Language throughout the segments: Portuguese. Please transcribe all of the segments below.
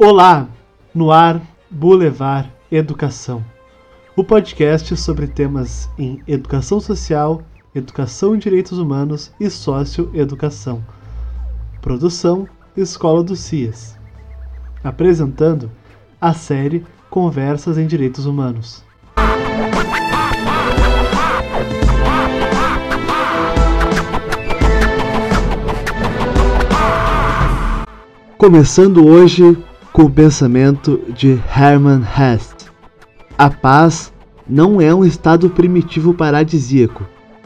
Olá, no ar Boulevard Educação, o podcast sobre temas em educação social, educação em direitos humanos e socioeducação. Produção Escola do CIAS. Apresentando a série Conversas em Direitos Humanos. Começando hoje com o pensamento de Hermann Hesse. A paz não é um estado primitivo paradisíaco,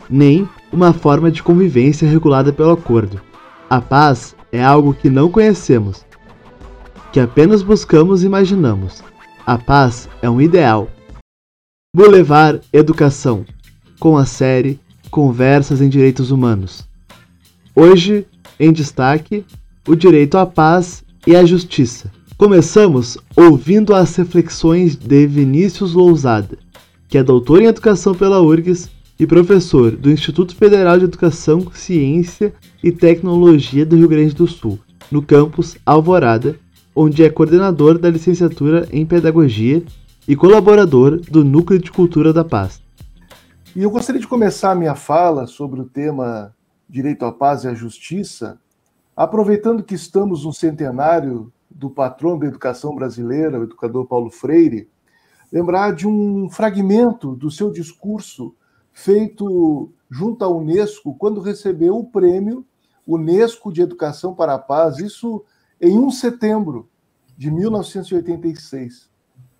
nem uma forma de convivência regulada pelo acordo. A paz é algo que não conhecemos, que apenas buscamos e imaginamos. A paz é um ideal. Boulevard Educação, com a série Conversas em Direitos Humanos. Hoje, em destaque, o direito à paz e à justiça. Começamos ouvindo as reflexões de Vinícius Lousada, que é doutor em educação pela URGS e professor do Instituto Federal de Educação, Ciência e Tecnologia do Rio Grande do Sul, no campus Alvorada, onde é coordenador da licenciatura em Pedagogia e colaborador do Núcleo de Cultura da Paz. E eu gostaria de começar a minha fala sobre o tema Direito à Paz e à Justiça, aproveitando que estamos no centenário do patrão da educação brasileira, o educador Paulo Freire, lembrar de um fragmento do seu discurso feito junto à Unesco quando recebeu o prêmio Unesco de Educação para a Paz, isso em 1 de setembro de 1986,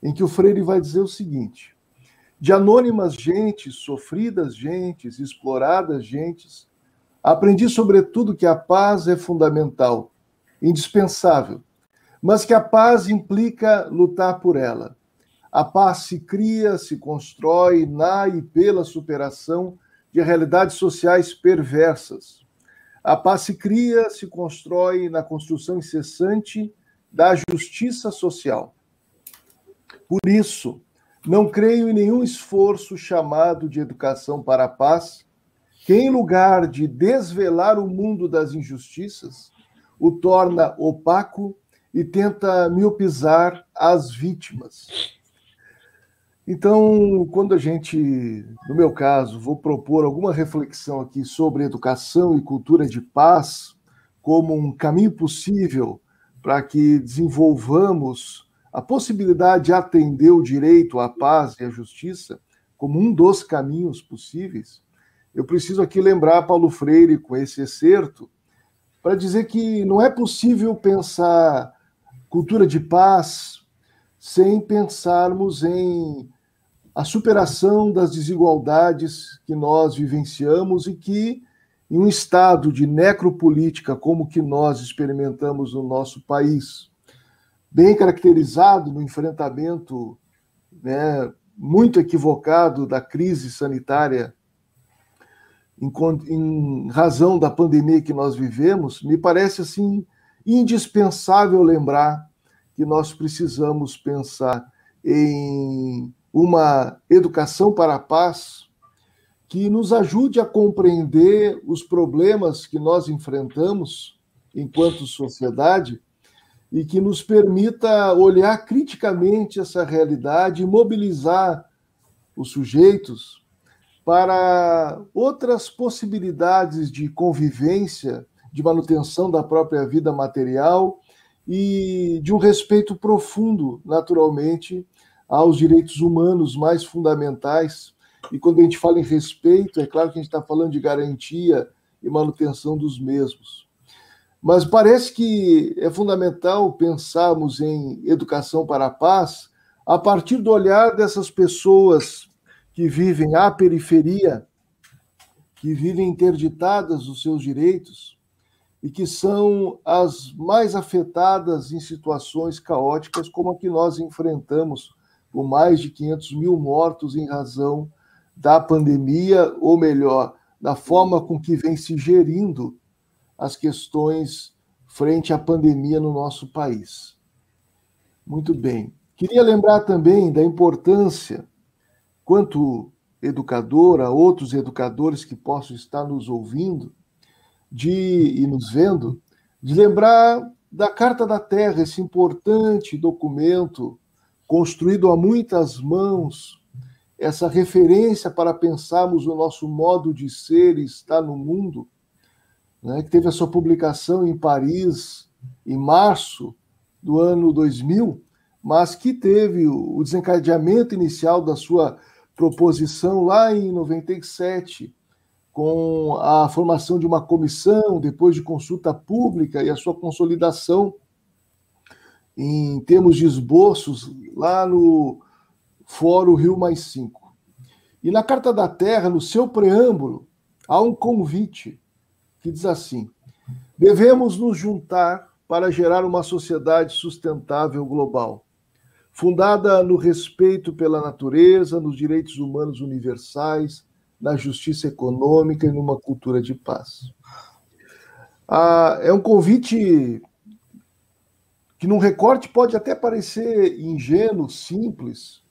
em que o Freire vai dizer o seguinte: de anônimas gentes, sofridas gentes, exploradas gentes, aprendi sobretudo que a paz é fundamental, indispensável, mas que a paz implica lutar por ela. A paz se cria, se constrói na e pela superação de realidades sociais perversas. A paz se cria, se constrói na construção incessante da justiça social. Por isso, não creio em nenhum esforço chamado de educação para a paz, que, em lugar de desvelar o mundo das injustiças, o torna opaco e tenta miopizar as vítimas. Então, quando a gente, no meu caso, vou propor alguma reflexão aqui sobre educação e cultura de paz como um caminho possível para que desenvolvamos a possibilidade de atender o direito à paz e à justiça como um dos caminhos possíveis, eu preciso aqui lembrar Paulo Freire com esse excerto para dizer que não é possível pensar cultura de paz sem pensarmos em a superação das desigualdades que nós vivenciamos e que, em um estado de necropolítica como que nós experimentamos no nosso país, bem caracterizado no enfrentamento né, muito equivocado da crise sanitária em, em razão da pandemia que nós vivemos, me parece assim indispensável lembrar que nós precisamos pensar em uma educação para a paz que nos ajude a compreender os problemas que nós enfrentamos enquanto sociedade e que nos permita olhar criticamente essa realidade e mobilizar os sujeitos para outras possibilidades de convivência de manutenção da própria vida material e de um respeito profundo, naturalmente, aos direitos humanos mais fundamentais. E quando a gente fala em respeito, é claro que a gente está falando de garantia e manutenção dos mesmos. Mas parece que é fundamental pensarmos em educação para a paz a partir do olhar dessas pessoas que vivem à periferia, que vivem interditadas dos seus direitos, e que são as mais afetadas em situações caóticas como a que nós enfrentamos, com mais de 500 mil mortos em razão da pandemia, ou melhor, da forma com que vem se gerindo as questões frente à pandemia no nosso país. Muito bem. Queria lembrar também da importância quanto educador, a outros educadores que possam estar nos ouvindo de, e nos vendo, de lembrar da Carta da Terra, esse importante documento construído a muitas mãos, essa referência para pensarmos o nosso modo de ser e estar no mundo, né, que teve a sua publicação em Paris em março do ano 2000, mas que teve o desencadeamento inicial da sua proposição lá em 97, com a formação de uma comissão, depois de consulta pública e a sua consolidação em termos de esboços lá no Fórum Rio Mais 5. E na Carta da Terra, no seu preâmbulo, há um convite que diz assim: devemos nos juntar para gerar uma sociedade sustentável global fundada no respeito pela natureza, nos direitos humanos universais, na justiça econômica e numa cultura de paz. Ah, é um convite que, num recorte, pode até parecer ingênuo, simples,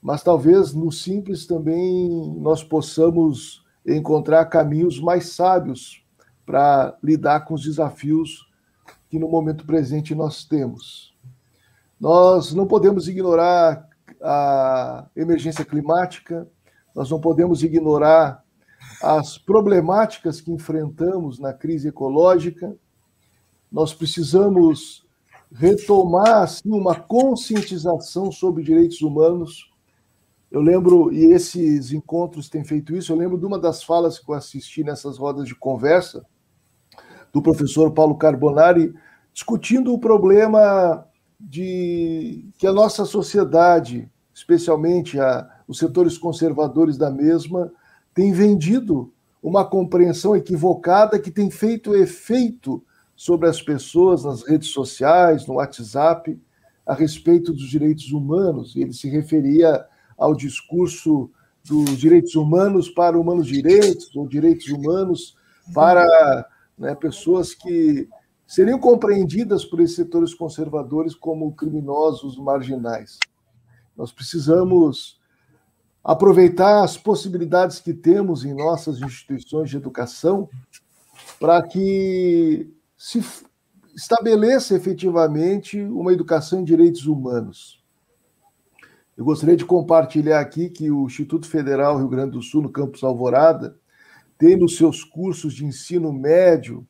mas talvez no simples também nós possamos encontrar caminhos mais sábios para lidar com os desafios que no momento presente nós temos. Nós não podemos ignorar a emergência climática, nós não podemos ignorar as problemáticas que enfrentamos na crise ecológica. Nós precisamos retomar assim, uma conscientização sobre direitos humanos. Eu lembro, e esses encontros têm feito isso, eu lembro de uma das falas que eu assisti nessas rodas de conversa, do professor Paulo Carbonari, discutindo o problema de que a nossa sociedade, especialmente a, os setores conservadores da mesma, tem vendido uma compreensão equivocada que tem feito efeito sobre as pessoas nas redes sociais, no WhatsApp, a respeito dos direitos humanos. Ele se referia ao discurso dos direitos humanos para humanos direitos, ou direitos humanos para né, pessoas que seriam compreendidas por esses setores conservadores como criminosos marginais. Nós precisamos aproveitar as possibilidades que temos em nossas instituições de educação para que se estabeleça efetivamente uma educação em direitos humanos. Eu gostaria de compartilhar aqui que o Instituto Federal Rio Grande do Sul, no campus Alvorada, tem nos seus cursos de ensino médio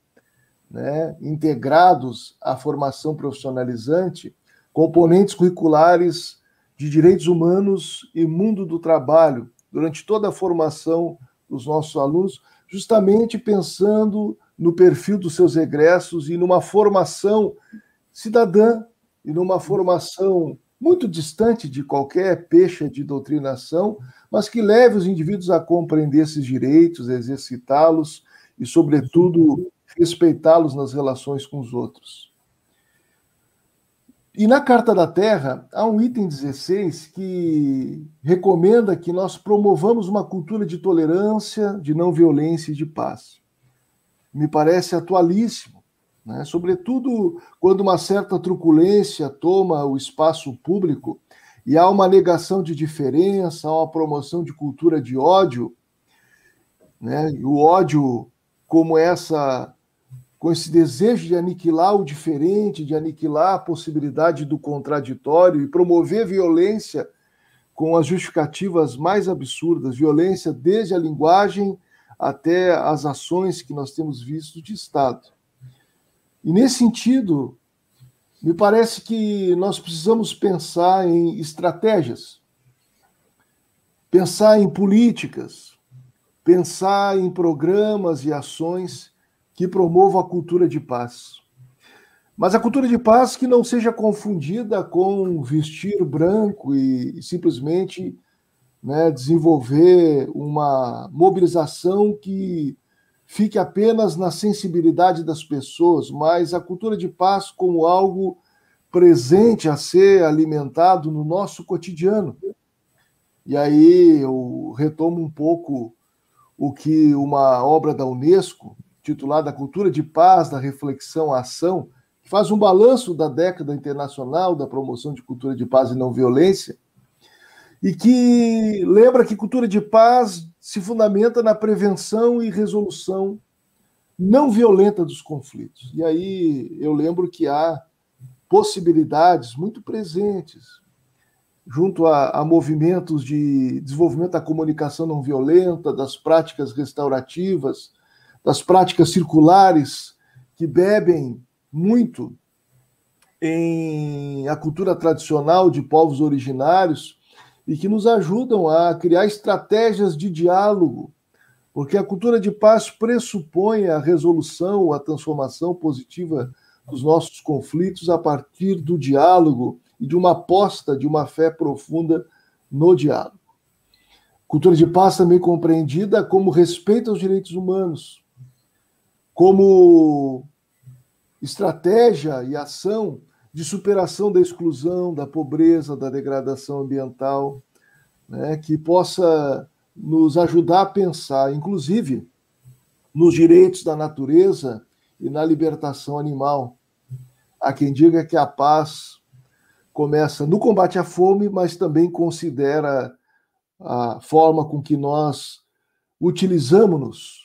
né, integrados à formação profissionalizante, componentes curriculares de direitos humanos e mundo do trabalho durante toda a formação dos nossos alunos, justamente pensando no perfil dos seus egressos e numa formação cidadã e numa formação muito distante de qualquer pecha de doutrinação, mas que leve os indivíduos a compreender esses direitos, exercitá-los e, sobretudo, respeitá-los nas relações com os outros. E na Carta da Terra, há um item 16 que recomenda que nós promovamos uma cultura de tolerância, de não violência e de paz. Me parece atualíssimo, né? sobretudo quando uma certa truculência toma o espaço público e há uma negação de diferença, há uma promoção de cultura de ódio, né? o ódio como essa com esse desejo de aniquilar o diferente, de aniquilar a possibilidade do contraditório e promover violência com as justificativas mais absurdas, violência desde a linguagem até as ações que nós temos visto de Estado. E nesse sentido, me parece que nós precisamos pensar em estratégias, pensar em políticas, pensar em programas e ações que promova a cultura de paz. Mas a cultura de paz que não seja confundida com vestir branco e simplesmente né, desenvolver uma mobilização que fique apenas na sensibilidade das pessoas, mas a cultura de paz como algo presente a ser alimentado no nosso cotidiano. E aí eu retomo um pouco o que uma obra da Unesco, titulada Cultura de Paz, da Reflexão à Ação, que faz um balanço da década internacional da promoção de cultura de paz e não violência. e que lembra que cultura de paz se fundamenta na prevenção e resolução não violenta dos conflitos. E aí eu lembro que há possibilidades muito presentes junto a, a, movimentos de desenvolvimento da comunicação não violenta, das práticas restaurativas, das práticas circulares, que bebem muito em a cultura tradicional de povos originários e que nos ajudam a criar estratégias de diálogo, porque a cultura de paz pressupõe a resolução, a transformação positiva dos nossos conflitos a partir do diálogo e de uma aposta de uma fé profunda no diálogo. Cultura de paz também compreendida como respeito aos direitos humanos, como estratégia e ação de superação da exclusão, da pobreza, da degradação ambiental, né, que possa nos ajudar a pensar, inclusive, nos direitos da natureza e na libertação animal. Há quem diga que a paz começa no combate à fome, mas também considera a forma com que nós utilizamos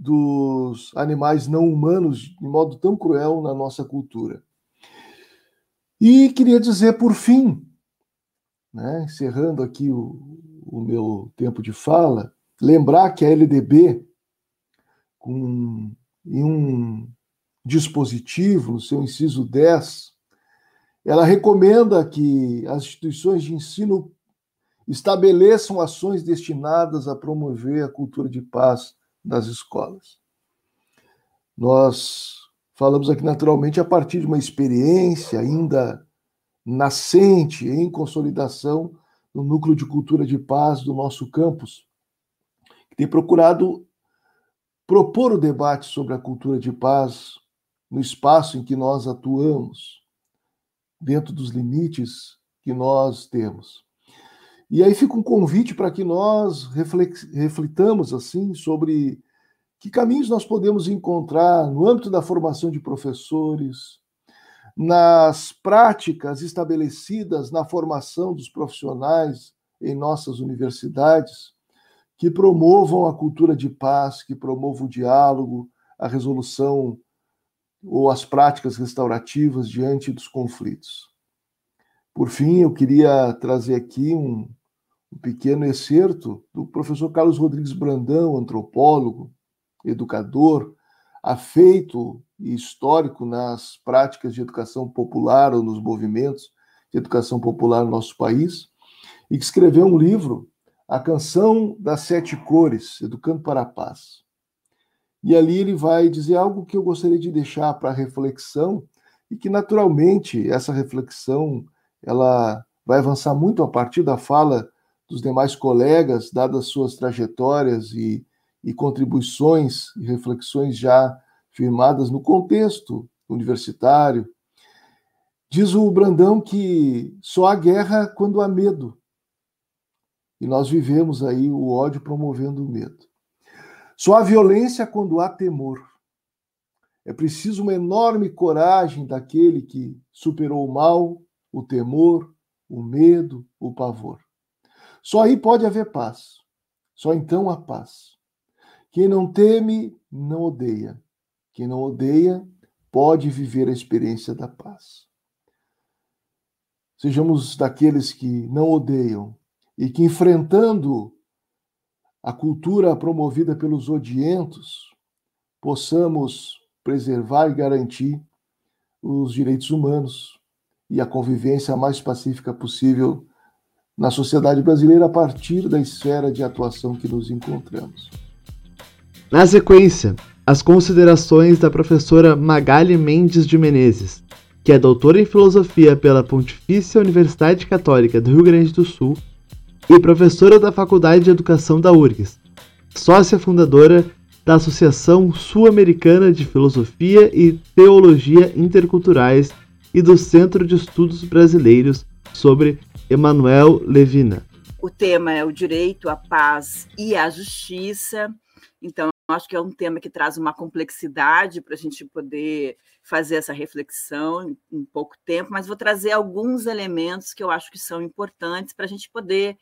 dos animais não humanos de modo tão cruel na nossa cultura. E queria dizer, por fim, né, encerrando aqui o, o meu tempo de fala, lembrar que a LDB, com, em um dispositivo, no seu inciso 10, ela recomenda que as instituições de ensino estabeleçam ações destinadas a promover a cultura de paz das escolas. Nós falamos aqui naturalmente a partir de uma experiência ainda nascente, em consolidação, no núcleo de cultura de paz do nosso campus, que tem procurado propor o debate sobre a cultura de paz no espaço em que nós atuamos, dentro dos limites que nós temos. E aí fica um convite para que nós reflitamos assim sobre que caminhos nós podemos encontrar no âmbito da formação de professores, nas práticas estabelecidas na formação dos profissionais em nossas universidades, que promovam a cultura de paz, que promovam o diálogo, a resolução ou as práticas restaurativas diante dos conflitos. Por fim, eu queria trazer aqui um, um pequeno excerto do professor Carlos Rodrigues Brandão, antropólogo, educador, afeito e histórico nas práticas de educação popular ou nos movimentos de educação popular no nosso país, e que escreveu um livro, A Canção das Sete Cores, Educando para a Paz. E ali ele vai dizer algo que eu gostaria de deixar para reflexão e que naturalmente essa reflexão ela vai avançar muito a partir da fala dos demais colegas, dadas suas trajetórias e, e contribuições e reflexões já firmadas no contexto universitário. Diz o Brandão que só há guerra quando há medo. E nós vivemos aí o ódio promovendo o medo. Só há violência quando há temor. É preciso uma enorme coragem daquele que superou o mal, o temor, o medo, o pavor. Só aí pode haver paz. Só então há paz. Quem não teme, não odeia. Quem não odeia, pode viver a experiência da paz. Sejamos daqueles que não odeiam e que, enfrentando a cultura promovida pelos odientos, possamos preservar e garantir os direitos humanos e a convivência mais pacífica possível na sociedade brasileira a partir da esfera de atuação que nos encontramos. Na sequência, as considerações da professora Magali Mendes de Menezes, que é doutora em filosofia pela Pontifícia Universidade Católica do Rio Grande do Sul e professora da Faculdade de Educação da URGS, sócia fundadora da Associação Sul-Americana de Filosofia e Teologia Interculturais e do Centro de Estudos Brasileiros sobre Emanuel Levina. O tema é o direito à paz e à justiça. Então, acho que é um tema que traz uma complexidade para a gente poder fazer essa reflexão em pouco tempo, mas vou trazer alguns elementos que eu acho que são importantes para a gente poder,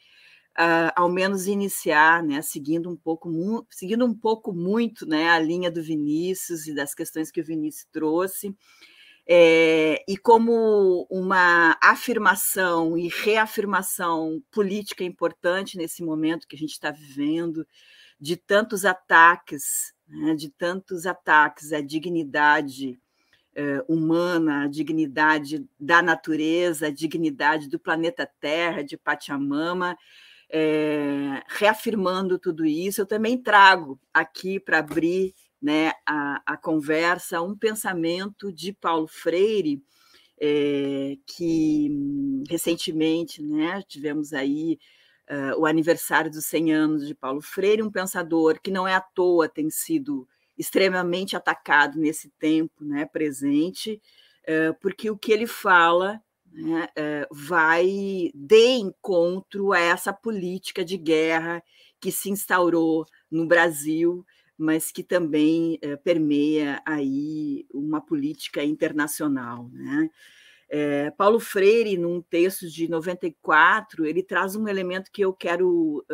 uh, ao menos, iniciar, né, seguindo um pouco, seguindo um pouco muito né, a linha do Vinícius e das questões que o Vinícius trouxe. É, e como uma afirmação e reafirmação política importante nesse momento que a gente está vivendo, de tantos ataques, né, de tantos ataques à dignidade eh, humana, a dignidade da natureza, a dignidade do planeta Terra, de Pachamama, eh, reafirmando tudo isso, eu também trago aqui para abrir né, a, a, conversa um pensamento de Paulo Freire, eh, que recentemente né, tivemos aí uh, o aniversário dos 100 anos de Paulo Freire, um pensador que não é à toa tem sido extremamente atacado nesse tempo né, presente, uh, porque o que ele fala né, uh, vai de encontro a essa política de guerra que se instaurou no Brasil, mas que também permeia aí uma política internacional. Né? É, Paulo Freire, num texto de 94, ele traz um elemento que eu quero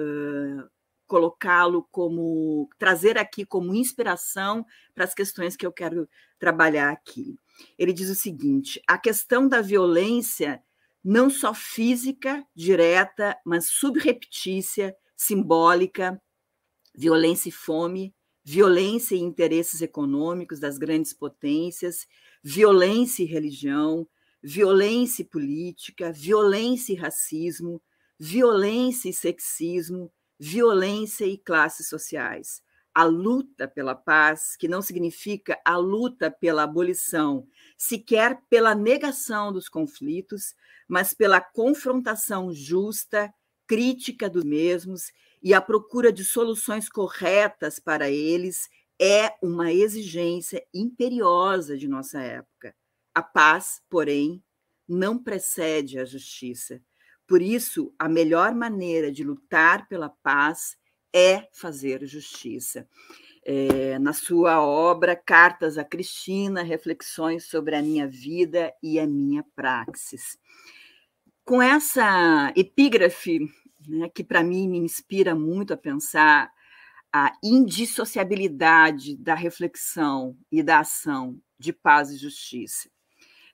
colocá-lo como trazer aqui como inspiração para as questões que eu quero trabalhar aqui. Ele diz o seguinte: a questão da violência, não só física, direta, mas subreptícia, simbólica, violência e fome, violência e interesses econômicos das grandes potências, violência e religião, violência política, violência e racismo, violência e sexismo, violência e classes sociais. A luta pela paz, que não significa a luta pela abolição, sequer pela negação dos conflitos, mas pela confrontação justa, crítica dos mesmos e a procura de soluções corretas para eles, é uma exigência imperiosa de nossa época. A paz, porém, não precede a justiça. Por isso, a melhor maneira de lutar pela paz é fazer justiça. É, na sua obra Cartas a Cristina, Reflexões sobre a Minha Vida e a Minha Praxis. Com essa epígrafe, né, que para mim me inspira muito a pensar a indissociabilidade da reflexão e da ação de paz e justiça.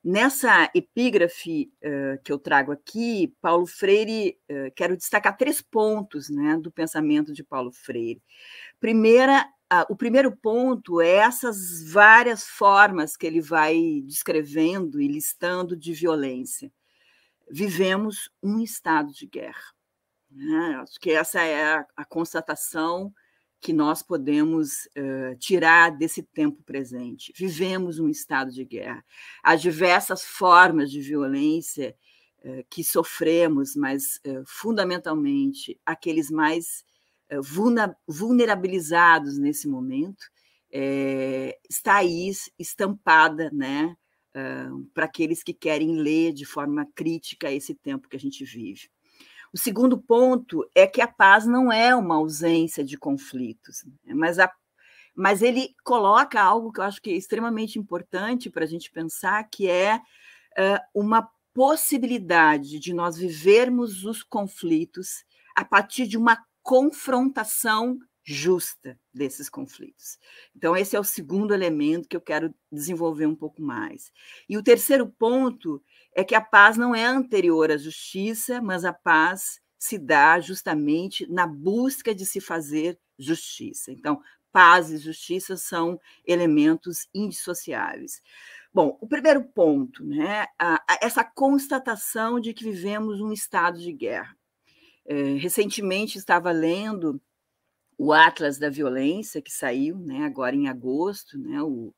Nessa epígrafe uh, que eu trago aqui, Paulo Freire, uh, quero destacar três pontos né, do pensamento de Paulo Freire. Primeira, uh, o primeiro ponto é essas várias formas que ele vai descrevendo e listando de violência. Vivemos um estado de guerra. Né? Acho que essa é a, a constatação que nós podemos uh, tirar desse tempo presente. Vivemos um estado de guerra. Há diversas formas de violência uh, que sofremos, mas uh, fundamentalmente aqueles mais vulnerabilizados nesse momento está aí estampada, né, para aqueles que querem ler de forma crítica esse tempo que a gente vive. O segundo ponto é que a paz não é uma ausência de conflitos, né, mas, a, mas ele coloca algo que eu acho que é extremamente importante para a gente pensar, que é uh, uma possibilidade de nós vivermos os conflitos a partir de uma confrontação justa desses conflitos. Então, esse é o segundo elemento que eu quero desenvolver um pouco mais. E o terceiro ponto é que a paz não é anterior à justiça, mas a paz se dá justamente na busca de se fazer justiça. Então, paz e justiça são elementos indissociáveis. Bom, o primeiro ponto, né, a, a, essa constatação de que vivemos um estado de guerra. É, recentemente estava lendo o Atlas da Violência, que saiu né, agora em agosto, né, o,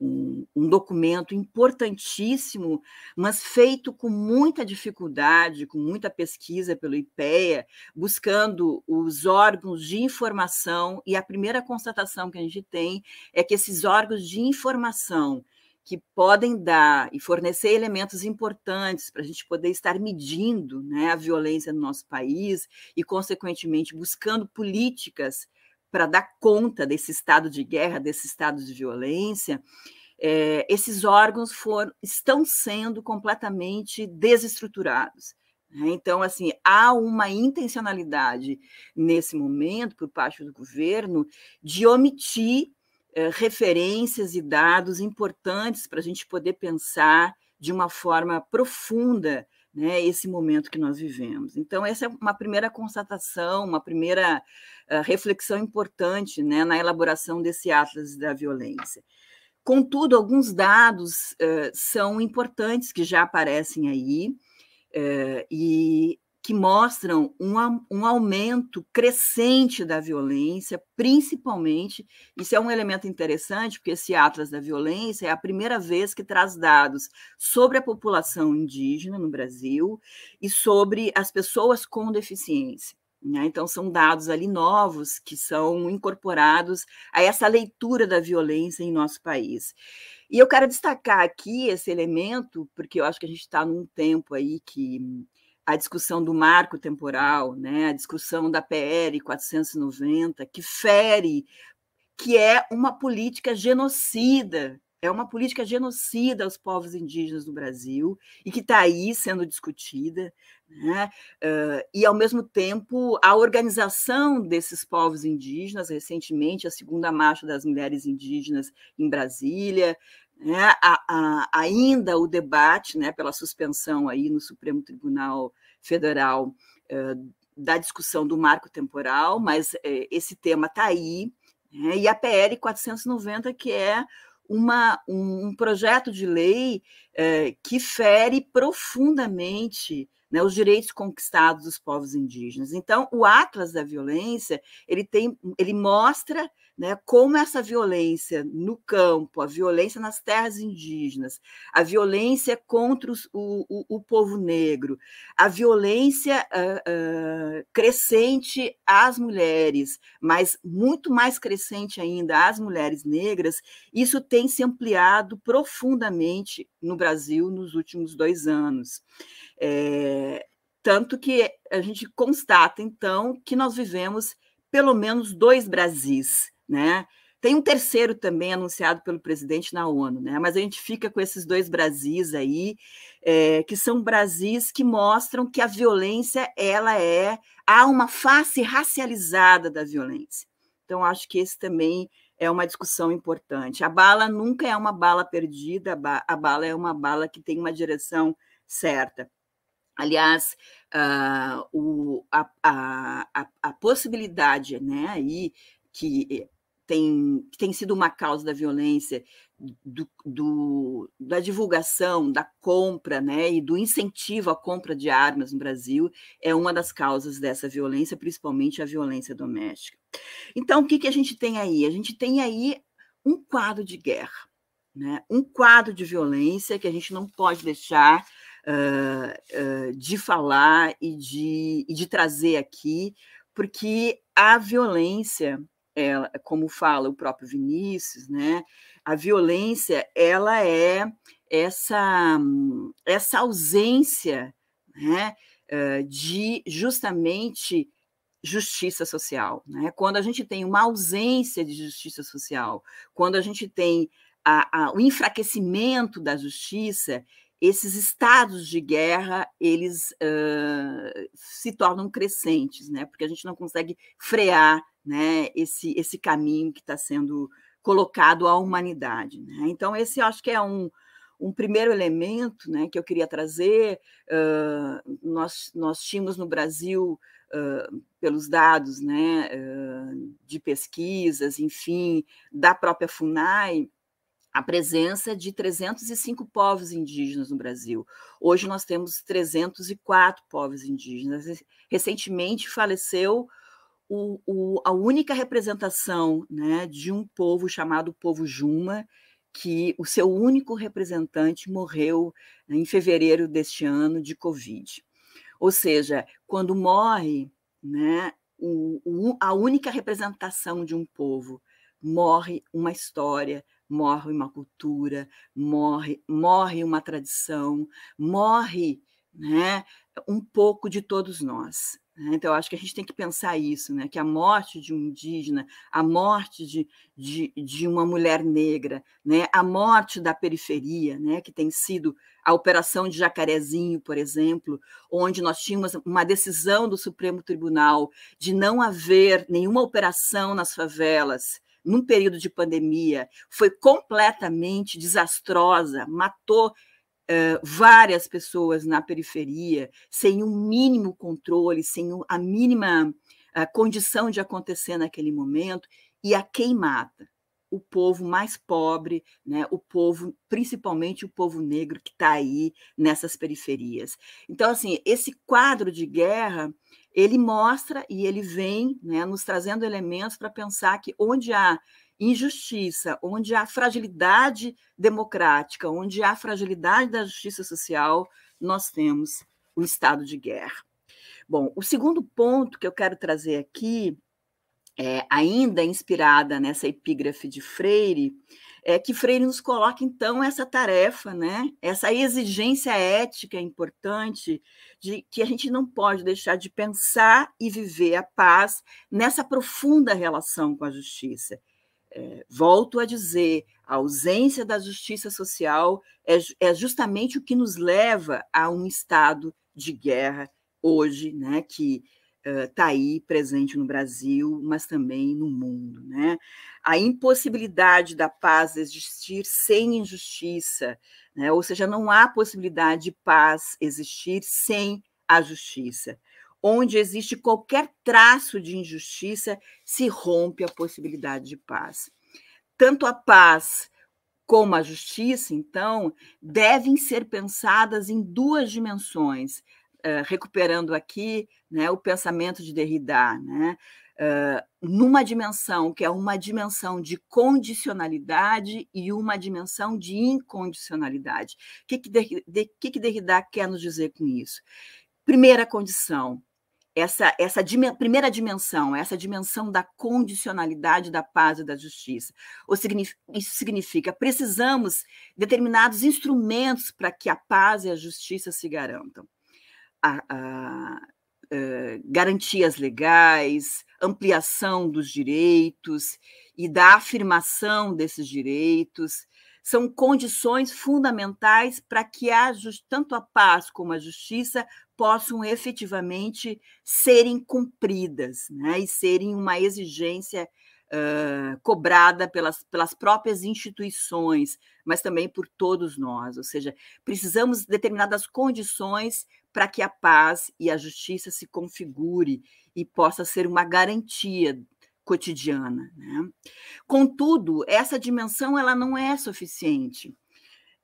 um, um, documento importantíssimo, mas feito com muita dificuldade, com muita pesquisa pelo IPEA, buscando os órgãos de informação, e a primeira constatação que a gente tem é que esses órgãos de informação que podem dar e fornecer elementos importantes para a gente poder estar medindo né, a violência no nosso país e, consequentemente, buscando políticas para dar conta desse estado de guerra, desse estado de violência, é, esses órgãos foram, estão sendo completamente desestruturados. Né? Então, assim, há uma intencionalidade nesse momento, por parte do governo, de omitir é, referências e dados importantes para a gente poder pensar de uma forma profunda né, esse momento que nós vivemos. Então, essa é uma primeira constatação, uma primeira uh, reflexão importante né, na elaboração desse Atlas da Violência. Contudo, alguns dados uh, são importantes que já aparecem aí, uh, e que mostram um, um aumento crescente da violência, principalmente, isso é um elemento interessante, porque esse Atlas da Violência é a primeira vez que traz dados sobre a população indígena no Brasil e sobre as pessoas com deficiência. Né? Então, são dados ali novos que são incorporados a essa leitura da violência em nosso país. E eu quero destacar aqui esse elemento, porque eu acho que a gente está num tempo aí que a discussão do marco temporal, né, a discussão da PL 490, que fere, que é uma política genocida, é uma política genocida aos povos indígenas do Brasil e que está aí sendo discutida, né? Uh, e ao mesmo tempo a organização desses povos indígenas, recentemente a segunda marcha das mulheres indígenas em Brasília, né, a, a, ainda o debate né, pela suspensão aí no Supremo Tribunal Federal uh, da discussão do marco temporal, mas uh, esse tema está aí, né, e a PL 490, que é uma, um, projeto de lei uh, que fere profundamente né, os direitos conquistados dos povos indígenas. Então, o Atlas da Violência ele tem, ele mostra né, como essa violência no campo, a violência nas terras indígenas, a violência contra os, o, o, o, povo negro, a violência uh, uh, crescente às mulheres, mas muito mais crescente ainda às mulheres negras, isso tem se ampliado profundamente no Brasil nos últimos dois anos. É, tanto que a gente constata, então, que nós vivemos pelo menos dois Brasis, né? Tem um terceiro também anunciado pelo presidente na ONU, né? Mas a gente fica com esses dois Brasis aí, é, que são Brasis que mostram que a violência ela é há uma face racializada da violência. Então acho que esse também é uma discussão importante. A bala nunca é uma bala perdida, a bala é uma bala que tem uma direção certa. Aliás, uh, o, a, a, a, possibilidade né, aí que tem, que tem sido uma causa da violência, do, do, da divulgação, da compra né, e do incentivo à compra de armas no Brasil, é uma das causas dessa violência, principalmente a violência doméstica. Então, o que, que a gente tem aí? A gente tem aí um quadro de guerra, né? um quadro de violência que a gente não pode deixar uh, uh, de falar e de, e de trazer aqui, porque a violência ela, como fala o próprio Vinícius, né? A violência ela é essa essa ausência, né? De justamente justiça social, né? Quando a gente tem uma ausência de justiça social, quando a gente tem a, a, o enfraquecimento da justiça, esses estados de guerra eles uh, se tornam crescentes, né? Porque a gente não consegue frear né, esse, esse caminho que está sendo colocado à humanidade. Né? Então, esse acho que é um, um primeiro elemento né, que eu queria trazer. Uh, nós, nós tínhamos no Brasil, uh, pelos dados né, de pesquisas, enfim, da própria FUNAI, a presença de 305 povos indígenas no Brasil. Hoje nós temos 304 povos indígenas. Recentemente faleceu o, o, a única representação né, de um povo chamado povo Juma, que o seu único representante morreu né, em fevereiro deste ano de Covid. Ou seja, quando morre né, o, a única representação de um povo, morre uma história, morre uma cultura, morre, morre uma tradição, morre né, um pouco de todos nós. Né? Então, acho que a gente tem que pensar isso, né? que a morte de um indígena, a morte de, de, de uma mulher negra, né? a morte da periferia, né? que tem sido a operação de Jacarezinho, por exemplo, onde nós tínhamos uma decisão do Supremo Tribunal de não haver nenhuma operação nas favelas, num período de pandemia, foi completamente desastrosa, matou uh, várias pessoas na periferia, sem o um mínimo controle, sem a mínima uh, condição de acontecer naquele momento, e a quem mata? O povo mais pobre, né? o povo, principalmente o povo negro que está aí nessas periferias. Então, assim, esse quadro de guerra ele mostra e ele vem né, nos trazendo elementos para pensar que onde há injustiça, onde há fragilidade democrática, onde há fragilidade da justiça social, nós temos o estado de guerra. Bom, o segundo ponto que eu quero trazer aqui, é, ainda inspirada nessa epígrafe de Freire, é que Freire nos coloca, então, essa tarefa, né? essa exigência ética importante de que a gente não pode deixar de pensar e viver a paz nessa profunda relação com a justiça é, volto a dizer, a ausência da justiça social é, é, justamente o que nos leva a um estado de guerra hoje, né, que está uh, aí presente no Brasil, mas também no mundo. Né? A impossibilidade da paz existir sem injustiça, né? ou seja, não há possibilidade de paz existir sem a justiça onde existe qualquer traço de injustiça, se rompe a possibilidade de paz. Tanto a paz como a justiça, então, devem ser pensadas em duas dimensões, uh, recuperando aqui né, o pensamento de Derrida, né? Uh, numa dimensão que é uma dimensão de condicionalidade e uma dimensão de incondicionalidade. O que, que, de, que, que Derrida quer nos dizer com isso? Primeira condição, essa, essa primeira dimensão, essa dimensão da condicionalidade da paz e da justiça. Significa, isso significa precisamos determinados instrumentos para que a paz e a justiça se garantam. A, a, a, garantias legais, ampliação dos direitos e da afirmação desses direitos, são condições fundamentais para que a, tanto a paz como a justiça possam efetivamente serem cumpridas né, e serem uma exigência uh, cobrada pelas, pelas próprias instituições, mas também por todos nós. Ou seja, precisamos de determinadas condições para que a paz e a justiça se configure e possa ser uma garantia cotidiana. Né? Contudo, essa dimensão ela não é suficiente.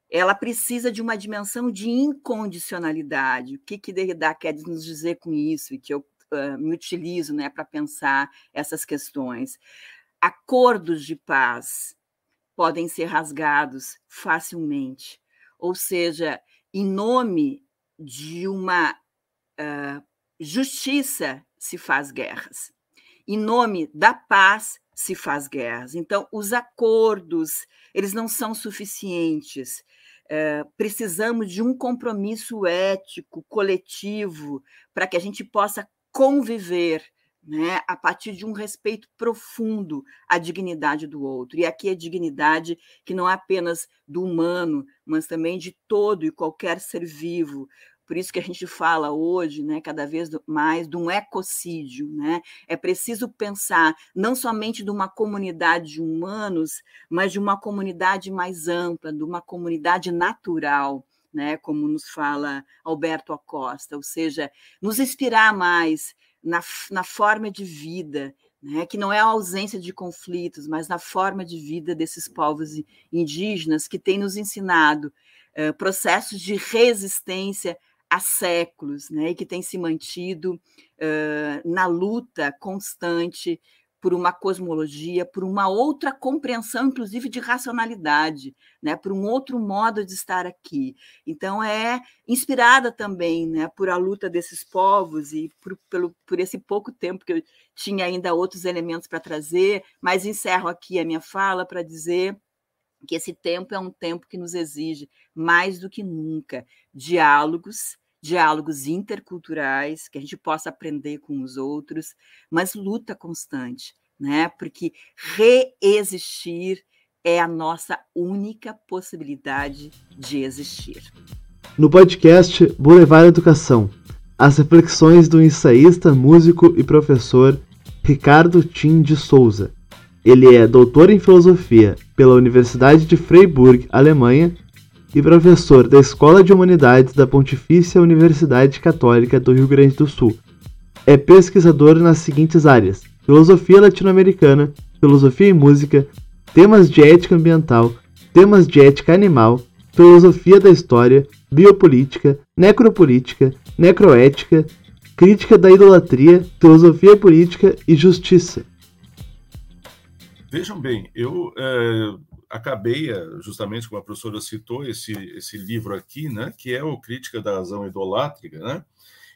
Ela precisa de uma dimensão de incondicionalidade. O que, que Derrida quer nos dizer com isso e que eu uh, me utilizo né, para pensar essas questões? Acordos de paz podem ser rasgados facilmente, ou seja, em nome de uma uh, justiça se faz guerras em nome da paz se faz guerras. Então, os acordos, eles não são suficientes. É, precisamos de um compromisso ético, coletivo, para que a gente possa conviver né, a partir de um respeito profundo à dignidade do outro. E aqui a dignidade que não é apenas do humano, mas também de todo e qualquer ser vivo, por isso que a gente fala hoje, né, cada vez mais, de um ecocídio. Né? É preciso pensar não somente de uma comunidade de humanos, mas de uma comunidade mais ampla, de uma comunidade natural. Né, como nos fala Alberto Acosta, ou seja, nos inspirar mais na, na forma de vida, né, que não é a ausência de conflitos, mas na forma de vida desses povos indígenas que têm nos ensinado uh, processos de resistência há séculos, né, e que tem se mantido uh, na luta constante por uma cosmologia, por uma outra compreensão, inclusive de racionalidade, né, por um outro modo de estar aqui. Então é inspirada também, né, por a luta desses povos e por, pelo, por esse pouco tempo que eu tinha ainda outros elementos para trazer, mas encerro aqui a minha fala para dizer que esse tempo é um tempo que nos exige mais do que nunca diálogos diálogos interculturais, que a gente possa aprender com os outros, mas luta constante, né? Porque reexistir é a nossa única possibilidade de existir. No podcast Boulevard Educação, as reflexões do ensaísta, músico e professor Ricardo Tim de Souza. Ele é doutor em filosofia pela Universidade de Freiburg, Alemanha, e professor da Escola de Humanidades da Pontifícia Universidade Católica do Rio Grande do Sul. É pesquisador nas seguintes áreas: filosofia latino-americana, filosofia e música, temas de ética ambiental, temas de ética animal, filosofia da história, biopolítica, necropolítica, necroética, crítica da idolatria, filosofia política e justiça. Vejam bem, eu é, acabei, eh, justamente como a professora citou, esse, esse livro aqui, né, que é o Crítica da Razão Idolátrica, né?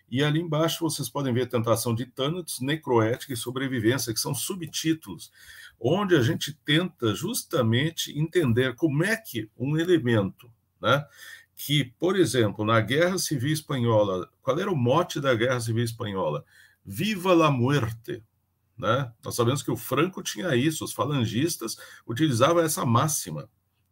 E ali embaixo vocês podem ver Tentação de Thanatos, Necroética e Sobrevivência, que são subtítulos, onde a gente tenta justamente entender como é que um elemento, né, que, por exemplo, na Guerra Civil Espanhola, qual era o mote da Guerra Civil Espanhola? Viva la muerte, né? Nós sabemos que o Franco tinha isso, os falangistas utilizavam essa máxima,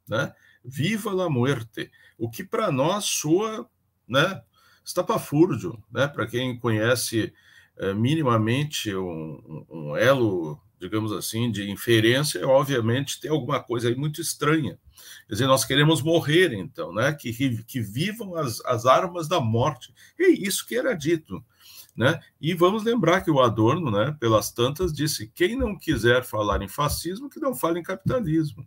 né? Viva la muerte, o que para nós soa, né? Estapafúrdio, né? Para quem conhece é, minimamente um, um, elo, digamos assim, de inferência, obviamente tem alguma coisa aí muito estranha. Quer dizer, nós queremos morrer, então, né? Que, que vivam as, as armas da morte. É isso que era dito. Né? E vamos lembrar que o Adorno, né, pelas tantas, disse: quem não quiser falar em fascismo, que não fale em capitalismo.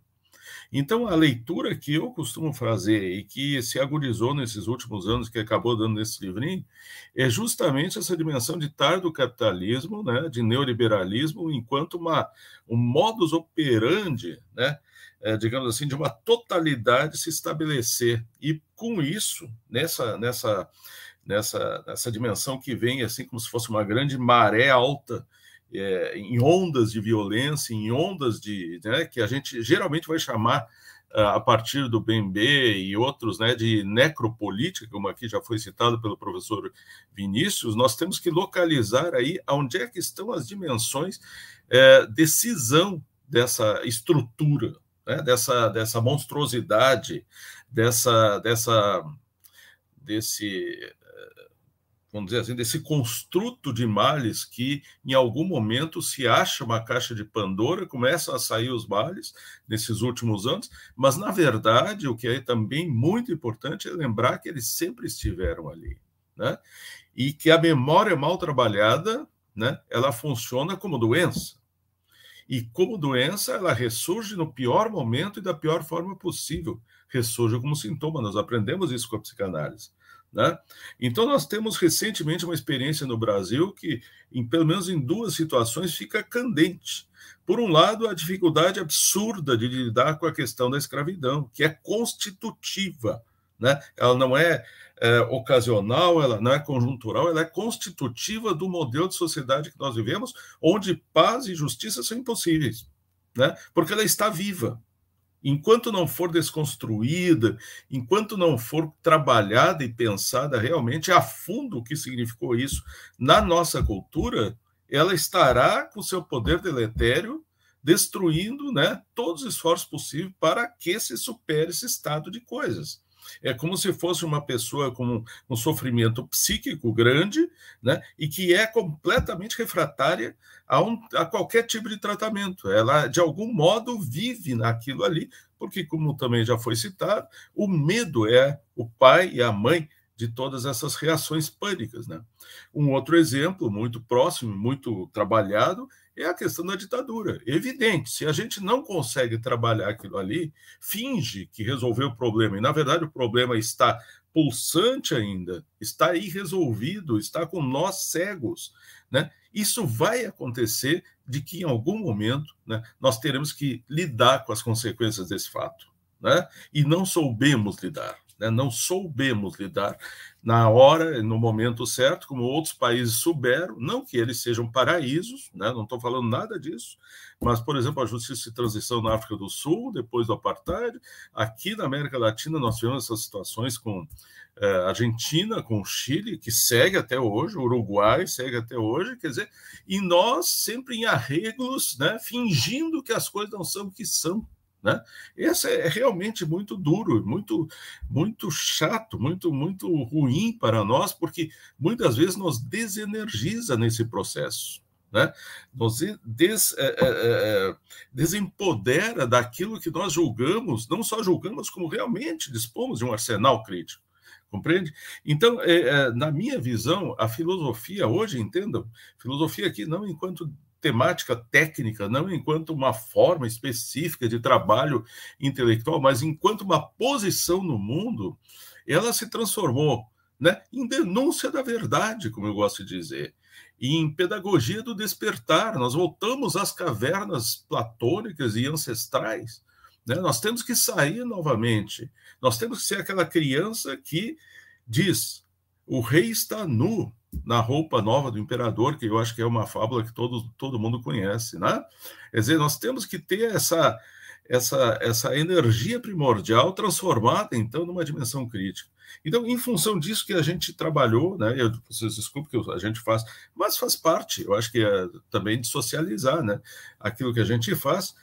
Então, a leitura que eu costumo fazer e que se agudizou nesses últimos anos, que acabou dando nesse livrinho, é justamente essa dimensão de tardo capitalismo, né, de neoliberalismo, enquanto uma, um modus operandi, né, é, digamos assim, de uma totalidade se estabelecer. E com isso, nessa, nessa nessa, nessa dimensão que vem assim como se fosse uma grande maré alta é, em ondas de violência, em ondas de né, que a gente geralmente vai chamar ah, a partir do BMB e outros né, de necropolítica, como aqui já foi citado pelo professor Vinícius, nós temos que localizar aí onde é que estão as dimensões é, decisão dessa estrutura, né, dessa, dessa monstruosidade, dessa, dessa, desse vamos dizer assim, desse construto de males que em algum momento se acha uma caixa de Pandora, começam a sair os males nesses últimos anos, mas na verdade o que é também muito importante é lembrar que eles sempre estiveram ali, né? E que a memória mal trabalhada, né, ela funciona como doença. E como doença, ela ressurge no pior momento e da pior forma possível. Ressurge como sintoma. Nós aprendemos isso com a psicanálise. Né? Então, nós temos recentemente uma experiência no Brasil que, em pelo menos em duas situações, fica candente. Por um lado, a dificuldade absurda de lidar com a questão da escravidão, que é constitutiva. Né? Ela não é, é ocasional, ela não é conjuntural, ela é constitutiva do modelo de sociedade que nós vivemos, onde paz e justiça são impossíveis, né? porque ela está viva. Enquanto não for desconstruída, enquanto não for trabalhada e pensada realmente a fundo o que significou isso na nossa cultura, ela estará com seu poder deletério destruindo né, todos os esforços possíveis para que se supere esse estado de coisas. É como se fosse uma pessoa com um sofrimento psíquico grande, né, e que é completamente refratária a, um, a qualquer tipo de tratamento. Ela, de algum modo, vive naquilo ali, porque, como também já foi citado, o medo é o pai e a mãe de todas essas reações pânicas. Né? Um outro exemplo, muito próximo, muito trabalhado, é a questão da ditadura. Evidente, se a gente não consegue trabalhar aquilo ali, finge que resolveu o problema, e na verdade o problema está pulsante ainda, está irresolvido, está com nós cegos, né? Isso vai acontecer de que em algum momento né, nós teremos que lidar com as consequências desse fato, né? E não soubemos lidar. Né? não soubemos lidar na hora, no momento certo, como outros países souberam, não que eles sejam paraísos, né? não estou falando nada disso, mas, por exemplo, a justiça de transição na África do Sul, depois do apartheid, aqui na América Latina nós tivemos essas situações com eh, Argentina, com Chile, que segue até hoje, Uruguai segue até hoje, quer dizer, e nós sempre em arreglos, né, fingindo que as coisas não são o que são. Né? Esse é realmente muito duro, muito, muito chato, muito, muito ruim para nós, porque muitas vezes nos desenergiza nesse processo. Né? Nos des, é, é, é, desempodera daquilo que nós julgamos, não só julgamos, como realmente dispomos de um arsenal crítico. Compreende? Então, é, é, na minha visão, a filosofia, hoje, entendam, filosofia aqui não enquanto temática técnica, não enquanto uma forma específica de trabalho intelectual, mas enquanto uma posição no mundo, ela se transformou né, em denúncia da verdade, como eu gosto de dizer, e em pedagogia do despertar. Nós voltamos às cavernas platônicas e ancestrais. Né? Nós temos que sair novamente. Nós temos que ser aquela criança que diz: o rei está nu, na roupa nova do imperador, que eu acho que é uma fábula que todo, todo mundo conhece, né? Quer dizer, nós temos que ter essa, essa, essa energia primordial transformada, então, numa dimensão crítica. Então, em função disso que a gente trabalhou, né? Eu, vocês desculpem que a gente faz, mas faz parte, eu acho que é também de socializar, né? Aquilo que a gente faz,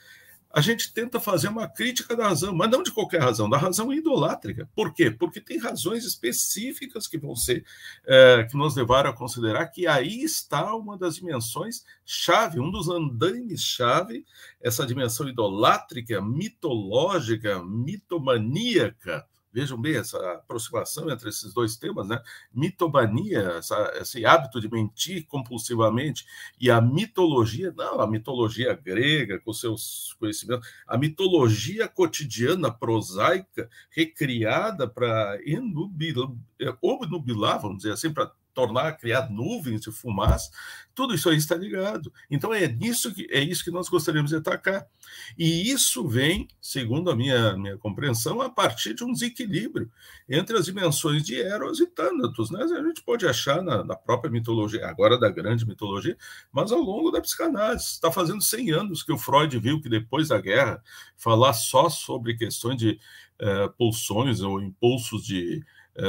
a gente tenta fazer uma crítica da razão, mas não de qualquer razão, da razão idolátrica. Por quê? Porque tem razões específicas que vão ser, é, que nos levaram a considerar que aí está uma das dimensões chave, um dos andaimes chave, essa dimensão idolátrica, mitológica, mitomaníaca, Vejam bem essa aproximação entre esses dois temas, né? Mitomania, essa, esse hábito de mentir compulsivamente, e a mitologia, não, a mitologia grega, com seus conhecimentos, a mitologia cotidiana, prosaica, recriada para obnubilar, vamos dizer assim, para tornar, criar nuvens de fumaça, tudo isso aí está ligado. Então é nisso que é isso que nós gostaríamos de atacar. E isso vem, segundo a minha, minha compreensão, a partir de um desequilíbrio entre as dimensões de Eros e Thanatos. Né? A gente pode achar na, na própria mitologia, agora da grande mitologia, mas ao longo da psicanálise. Está fazendo 100 anos que o Freud viu que depois da guerra, falar só sobre questões de uh, pulsões ou impulsos de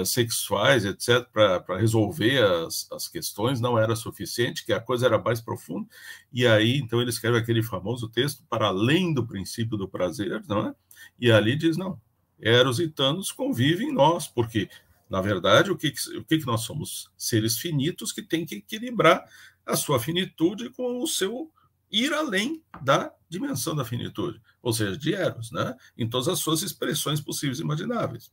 sexuais, etc., para resolver as, as questões, não era suficiente, que a coisa era mais profunda. E aí, então, ele escreve aquele famoso texto, para além do princípio do prazer, não é? E ali diz: não, Eros e Thanos convivem em nós, porque, na verdade, o que, o que nós somos? Seres finitos que têm que equilibrar a sua finitude com o seu ir além da dimensão da finitude, ou seja, de Eros, né? em todas as suas expressões possíveis e imagináveis.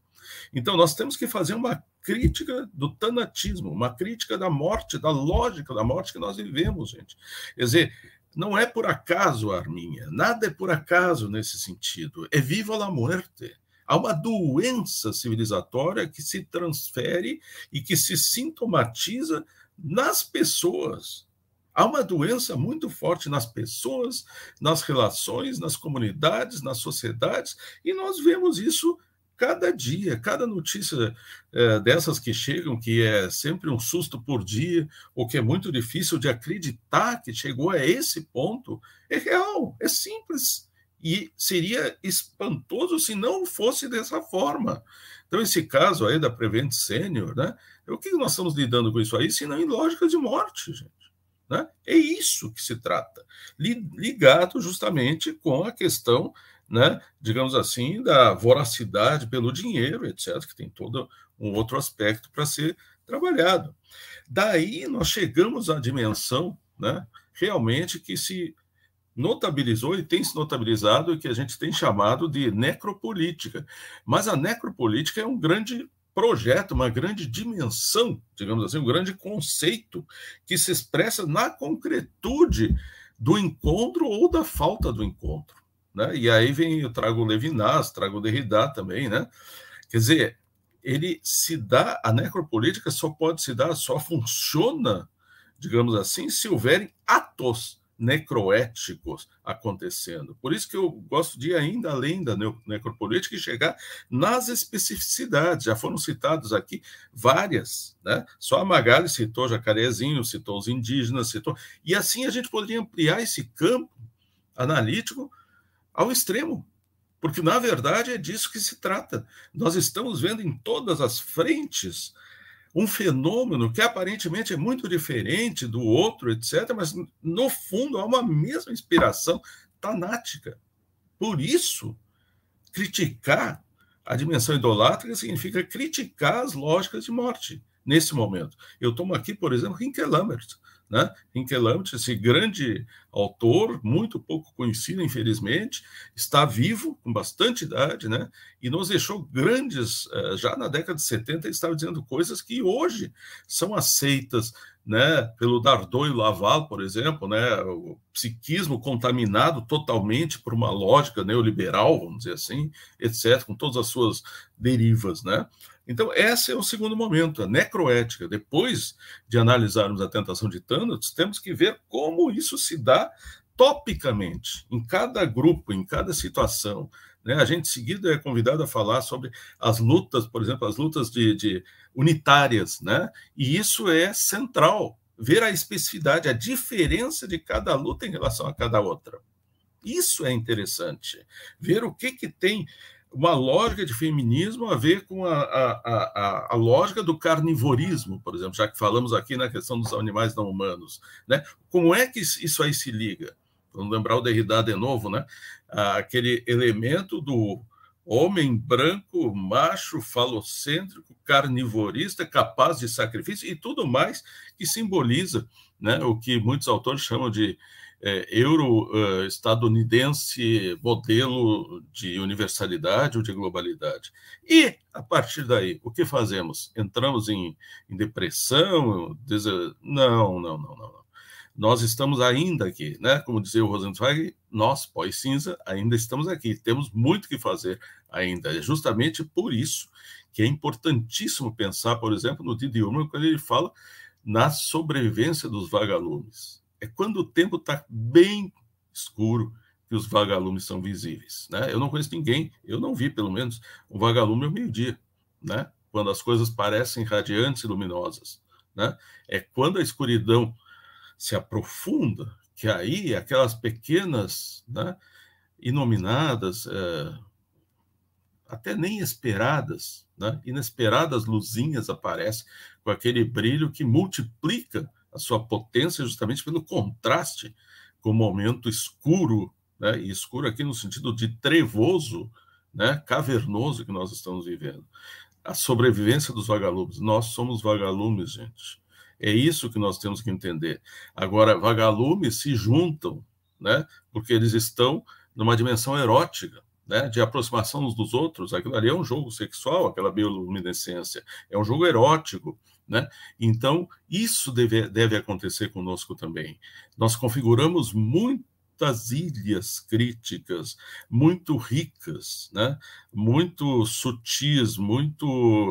Então, nós temos que fazer uma crítica do tanatismo, uma crítica da morte, da lógica da morte que nós vivemos, gente. Quer dizer, não é por acaso, Arminha, nada é por acaso nesse sentido. É viva la muerte. Há uma doença civilizatória que se transfere e que se sintomatiza nas pessoas. Há uma doença muito forte nas pessoas, nas relações, nas comunidades, nas sociedades, e nós vemos isso cada dia, cada notícia é, dessas que chegam, que é sempre um susto por dia, ou que é muito difícil de acreditar que chegou a esse ponto, é real, é simples. E seria espantoso se não fosse dessa forma. Então, esse caso aí da Prevent Senior, né? O que nós estamos lidando com isso aí, se não em lógica de morte, gente? Né? É isso que se trata, ligado justamente com a questão né, digamos assim, da voracidade pelo dinheiro, etc., que tem todo um outro aspecto para ser trabalhado. Daí nós chegamos à dimensão né, realmente que se notabilizou e tem se notabilizado e que a gente tem chamado de necropolítica. Mas a necropolítica é um grande projeto, uma grande dimensão, digamos assim, um grande conceito que se expressa na concretude do encontro ou da falta do encontro. Né? E aí vem, eu trago o Levinas, trago o Derrida também, né? Quer dizer, ele se dá, a necropolítica só pode se dar, só funciona, digamos assim, se houverem atos necroéticos acontecendo. Por isso que eu gosto de ir ainda além da necropolítica e chegar nas especificidades. Já foram citados aqui várias, né? Só a Magali citou Jacarezinho, citou os indígenas, citou. E assim a gente poderia ampliar esse campo analítico ao extremo. Porque, na verdade, é disso que se trata. Nós estamos vendo em todas as frentes um fenômeno que aparentemente é muito diferente do outro, etc., mas no fundo há uma mesma inspiração tanática. Por isso, criticar a dimensão idolátrica significa criticar as lógicas de morte nesse momento. Eu tomo aqui, por exemplo, Hinkel Lambert, né? Hinkelampt, esse grande autor, muito pouco conhecido, infelizmente, está vivo, com bastante idade, né? e nos deixou grandes, eh, já na década de 70, ele estava dizendo coisas que hoje são aceitas né, pelo Dardot e Laval, por exemplo, né, o psiquismo contaminado totalmente por uma lógica neoliberal, vamos dizer assim, etc., com todas as suas derivas. Né? Então, esse é o segundo momento, a necroética. Depois de analisarmos a tentação de Thanatos, temos que ver como isso se dá topicamente, em cada grupo, em cada situação. Né? A gente, seguida, é convidado a falar sobre as lutas, por exemplo, as lutas de, de unitárias, né? e isso é central, ver a especificidade, a diferença de cada luta em relação a cada outra. Isso é interessante, ver o que, que tem uma lógica de feminismo a ver com a, a, a, a, lógica do carnivorismo, por exemplo, já que falamos aqui na questão dos animais não humanos. Né? Como é que isso aí se liga? Vamos lembrar o Derrida de novo, né? aquele elemento do homem branco, macho, falocêntrico, carnivorista, capaz de sacrifício e tudo mais que simboliza né, o que muitos autores chamam de é, euro-estadunidense uh, modelo de universalidade ou de globalidade. E, a partir daí, o que fazemos? Entramos em, em depressão? Não, não, não, não, não. Nós estamos ainda aqui, né? Como dizia o Rosenzweig, nós, pós-cinza, ainda estamos aqui. Temos muito que fazer ainda. É justamente por isso que é importantíssimo pensar, por exemplo, no Didi Ullmann, quando ele fala na sobrevivência dos vagalumes é quando o tempo está bem escuro que os vagalumes são visíveis. Né? Eu não conheço ninguém, eu não vi pelo menos um vagalume ao meio-dia, né? quando as coisas parecem radiantes e luminosas. Né? É quando a escuridão se aprofunda, que aí aquelas pequenas, né, inominadas, é, até nem esperadas, né, inesperadas luzinhas aparecem com aquele brilho que multiplica a sua potência justamente pelo contraste com o momento escuro, né? e escuro aqui no sentido de trevoso, né? cavernoso que nós estamos vivendo. A sobrevivência dos vagalumes. Nós somos vagalumes, gente. É isso que nós temos que entender. Agora, vagalumes se juntam, né? porque eles estão numa dimensão erótica. Né, de aproximação uns dos outros, aquilo ali é um jogo sexual, aquela bioluminescência, é um jogo erótico, né? Então, isso deve, deve acontecer conosco também. Nós configuramos muitas ilhas críticas, muito ricas, né? muito sutis, muito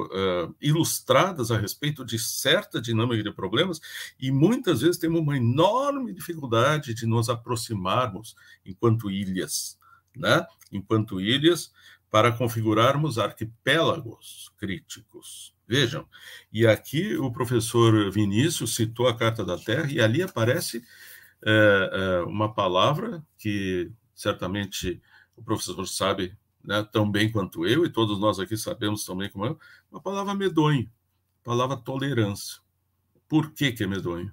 uh, ilustradas a respeito de certa dinâmica de problemas, e muitas vezes temos uma enorme dificuldade de nos aproximarmos enquanto ilhas, né? enquanto ilhas, para configurarmos arquipélagos críticos. Vejam, e aqui o professor Vinícius citou a Carta da Terra, e ali aparece é, é, uma palavra que certamente o professor sabe né, tão bem quanto eu, e todos nós aqui sabemos tão bem como eu, uma palavra medonho, palavra tolerância. Por que, que é medonho?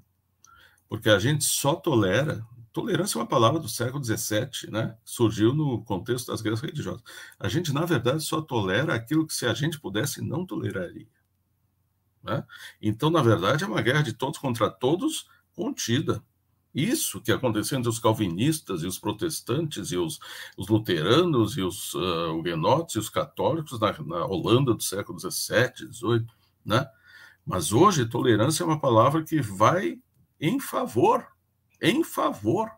Porque a gente só tolera. Tolerância é uma palavra do século XVII, né? Surgiu no contexto das guerras religiosas. A gente, na verdade, só tolera aquilo que, se a gente pudesse, não toleraria. Né? Então, na verdade, é uma guerra de todos contra todos contida. Isso que aconteceu entre os calvinistas e os protestantes e os, os luteranos e os uh, huguenotes e os católicos na, na, Holanda do século XVII, XVIII, né? Mas hoje tolerância é uma palavra que vai em favor, em favor,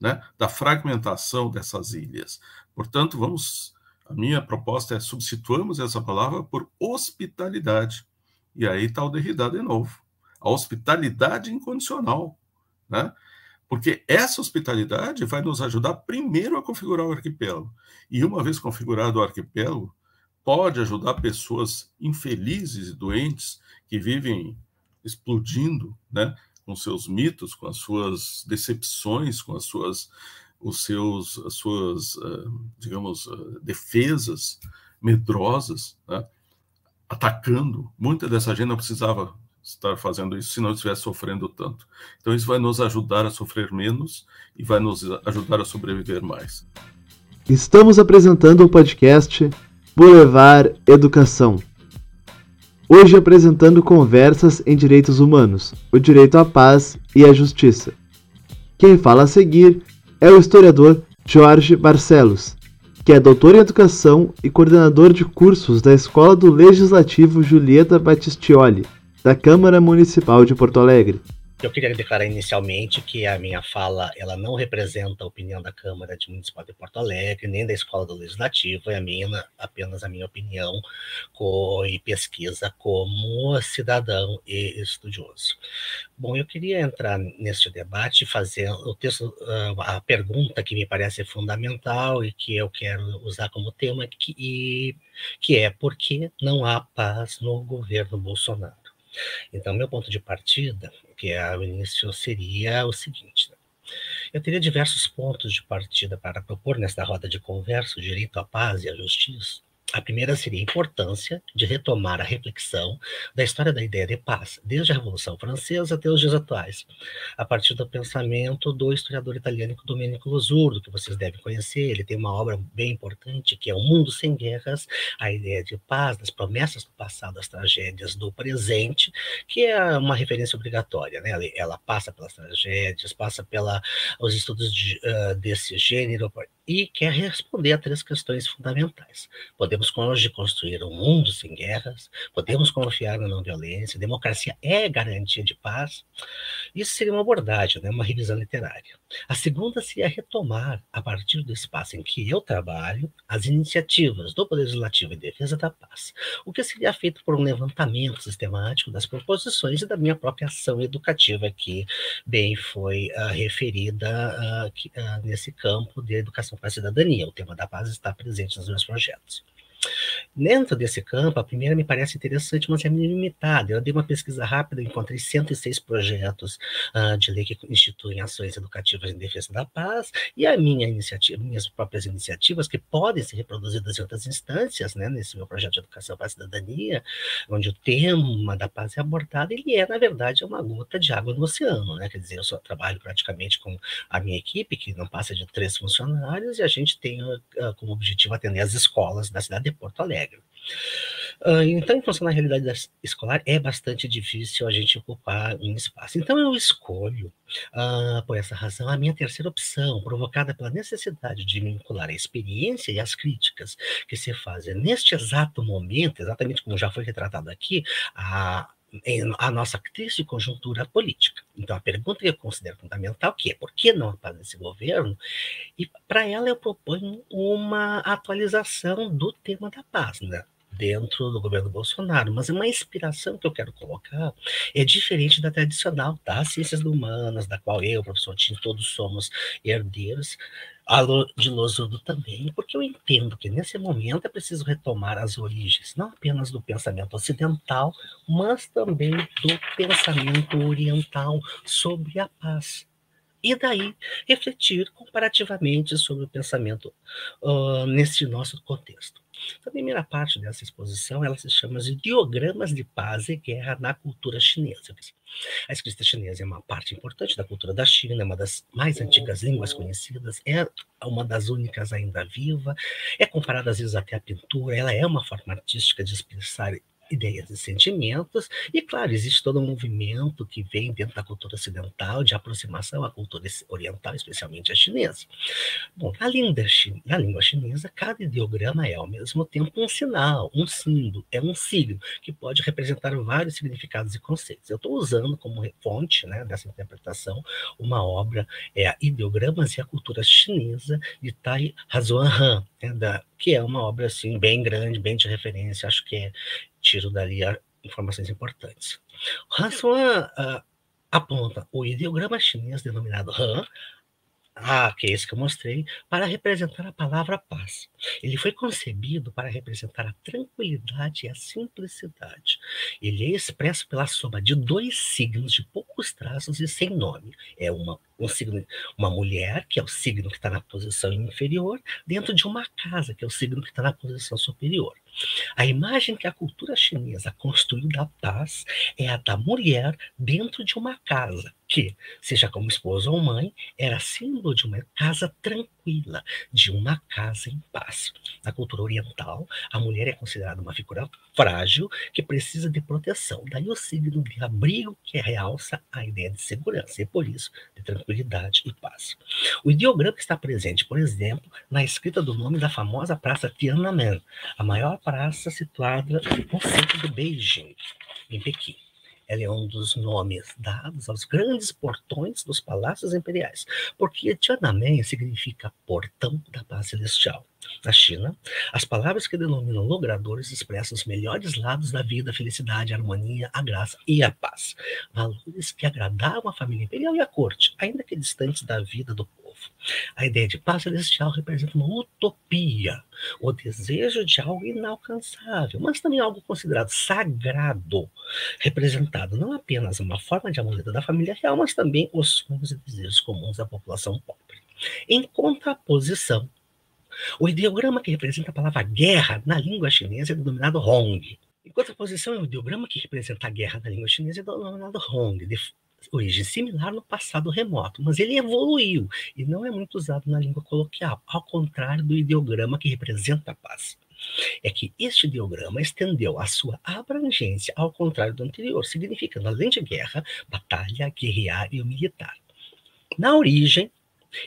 né, da fragmentação dessas ilhas. Portanto, vamos, a minha proposta é substituamos essa palavra por hospitalidade. E aí está o Derrida de novo. A hospitalidade incondicional. Né? Porque essa hospitalidade vai nos ajudar primeiro a configurar o arquipélago. E uma vez configurado o arquipélago, pode ajudar pessoas infelizes e doentes que vivem explodindo, né, com seus mitos, com as suas decepções, com as suas os seus as suas uh, digamos uh, defesas medrosas, né, atacando. Muita dessa gente não precisava estar fazendo isso se não estivesse sofrendo tanto. Então isso vai nos ajudar a sofrer menos e vai nos ajudar a sobreviver mais. Estamos apresentando o podcast Boulevard Educação. Hoje apresentando conversas em direitos humanos, o direito à paz e à justiça. Quem fala a seguir é o historiador Jorge Barcelos, que é doutor em educação e coordenador de cursos da Escola do Legislativo Julieta Battistioli, da Câmara Municipal de Porto Alegre. Eu queria declarar inicialmente que a minha fala ela não representa a opinião da Câmara de Municipal de Porto Alegre, nem da Escola do Legislativo, é a minha, apenas a minha opinião e pesquisa como cidadão e estudioso. Bom, eu queria entrar neste debate fazer o texto, ah, a pergunta que me parece fundamental e que eu quero usar como tema, que, que é por que não há paz no governo Bolsonaro? Então, meu ponto de partida, que é o início, seria o seguinte: né? eu teria diversos pontos de partida para propor nesta roda de conversa o direito à paz e à justiça, a primeira seria a importância de retomar a reflexão da história da ideia de paz, desde a Revolução Francesa até os dias atuais, a partir do pensamento do historiador italiano Domenico Losurdo, que vocês devem conhecer. Ele tem uma obra bem importante que é O Mundo Sem Guerras, a ideia de paz, das promessas do passado, das tragédias do presente, que é uma referência obrigatória. Né? Ela passa pelas tragédias, passa pelos estudos de, uh, desse gênero e quer responder a três questões fundamentais. Podemos construir um mundo sem guerras, podemos confiar na não violência, democracia é garantia de paz. Isso seria uma abordagem, né, uma revisão literária. A segunda seria retomar, a partir do espaço em que eu trabalho, as iniciativas do Poder Legislativo em defesa da paz, o que seria feito por um levantamento sistemático das proposições e da minha própria ação educativa, que bem foi uh, referida uh, que, uh, nesse campo de educação para a cidadania. O tema da paz está presente nos meus projetos. Dentro desse campo, a primeira me parece interessante, mas é limitada. Eu dei uma pesquisa rápida, encontrei 106 projetos uh, de lei que instituem ações educativas em defesa da paz, e a minha iniciativa, minhas próprias iniciativas, que podem ser reproduzidas em outras instâncias, né, nesse meu projeto de educação para a cidadania, onde o tema da paz é abordado, ele é, na verdade, uma gota de água no oceano, né? Quer dizer, eu só trabalho praticamente com a minha equipe, que não passa de três funcionários, e a gente tem uh, como objetivo atender as escolas da cidade de Porto Alegre. Uh, então, em função da realidade escolar, é bastante difícil a gente ocupar um espaço. Então, eu escolho, uh, por essa razão, a minha terceira opção, provocada pela necessidade de vincular a experiência e as críticas que se fazem neste exato momento, exatamente como já foi retratado aqui, a a nossa crise de conjuntura política. Então, a pergunta que eu considero fundamental que é por que não apaz esse governo? E para ela eu proponho uma atualização do tema da paz, né? dentro do governo Bolsonaro, mas uma inspiração que eu quero colocar é diferente da tradicional das ciências humanas, da qual eu, professor Tim, todos somos herdeiros, de Losurdo também, porque eu entendo que nesse momento é preciso retomar as origens, não apenas do pensamento ocidental, mas também do pensamento oriental sobre a paz. E daí refletir comparativamente sobre o pensamento uh, nesse nosso contexto. A primeira parte dessa exposição ela se chama de Diogramas de Paz e Guerra na Cultura Chinesa. A escrita chinesa é uma parte importante da cultura da China, é uma das mais antigas línguas conhecidas, é uma das únicas ainda viva, é comparada às vezes até à pintura, ela é uma forma artística de expressar ideias e sentimentos, e claro, existe todo um movimento que vem dentro da cultura ocidental de aproximação à cultura oriental, especialmente a chinesa. Bom, na língua, na língua chinesa, cada ideograma é ao mesmo tempo um sinal, um símbolo, é um signo, que pode representar vários significados e conceitos. Eu estou usando como fonte né, dessa interpretação uma obra, é Ideogramas e a Cultura Chinesa, de Tai Hazuan né, da, que é uma obra assim bem grande, bem de referência, acho que é tiro dali informações importantes. Hanson uh, aponta o ideograma chinês denominado Han, ah, que é esse que eu mostrei, para representar a palavra paz. Ele foi concebido para representar a tranquilidade e a simplicidade. Ele é expresso pela soma de dois signos de poucos traços e sem nome. É uma, um signo, uma mulher, que é o signo que está na posição inferior, dentro de uma casa, que é o signo que está na posição superior. A imagem que a cultura chinesa construiu da paz é a da mulher dentro de uma casa, que, seja como esposa ou mãe, era símbolo de uma casa tranquila, de uma casa em paz. Na cultura oriental, a mulher é considerada uma figura frágil que precisa de proteção. Daí o signo de abrigo que realça a ideia de segurança e, por isso, de tranquilidade e paz. O ideograma está presente, por exemplo, na escrita do nome da famosa praça Tiananmen, a maior praça situada no centro do Beijing, em Pequim. Ela é um dos nomes dados aos grandes portões dos palácios imperiais, porque Tiananmen significa portão da paz celestial. Na China, as palavras que denominam logradores expressam os melhores lados da vida, a felicidade, a harmonia, a graça e a paz. Valores que agradavam a família imperial e a corte, ainda que distantes da vida do povo. A ideia de paz celestial representa uma utopia, o desejo de algo inalcançável, mas também algo considerado sagrado, representado não apenas uma forma de amuleto da família real, mas também os sonhos e desejos comuns da população pobre. Em contraposição, o ideograma que representa a palavra guerra na língua chinesa é denominado Hong. Em contraposição, o ideograma que representa a guerra na língua chinesa é denominado Hong, origem similar no passado remoto, mas ele evoluiu e não é muito usado na língua coloquial, ao contrário do ideograma que representa a paz. É que este ideograma estendeu a sua abrangência ao contrário do anterior, significando, além de guerra, batalha, guerrear e militar. Na origem,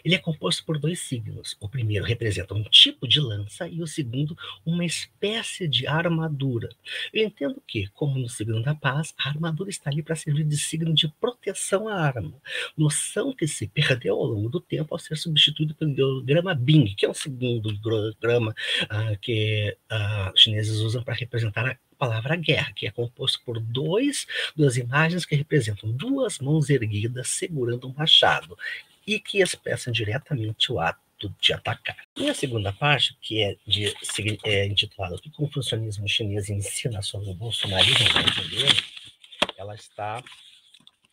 ele é composto por dois signos. O primeiro representa um tipo de lança e o segundo uma espécie de armadura. Eu entendo que, como no signo da paz, a armadura está ali para servir de signo de proteção à arma. Noção que se perdeu ao longo do tempo ao ser substituído pelo ideograma Bing, que é um segundo ideograma uh, que uh, os chineses usam para representar a palavra guerra, que é composto por dois, duas imagens que representam duas mãos erguidas segurando um machado e que expressam diretamente o ato de atacar. E a segunda parte, que é, de, é intitulada O que confucionismo chinês ensina sobre o bolsonarismo brasileiro, ela está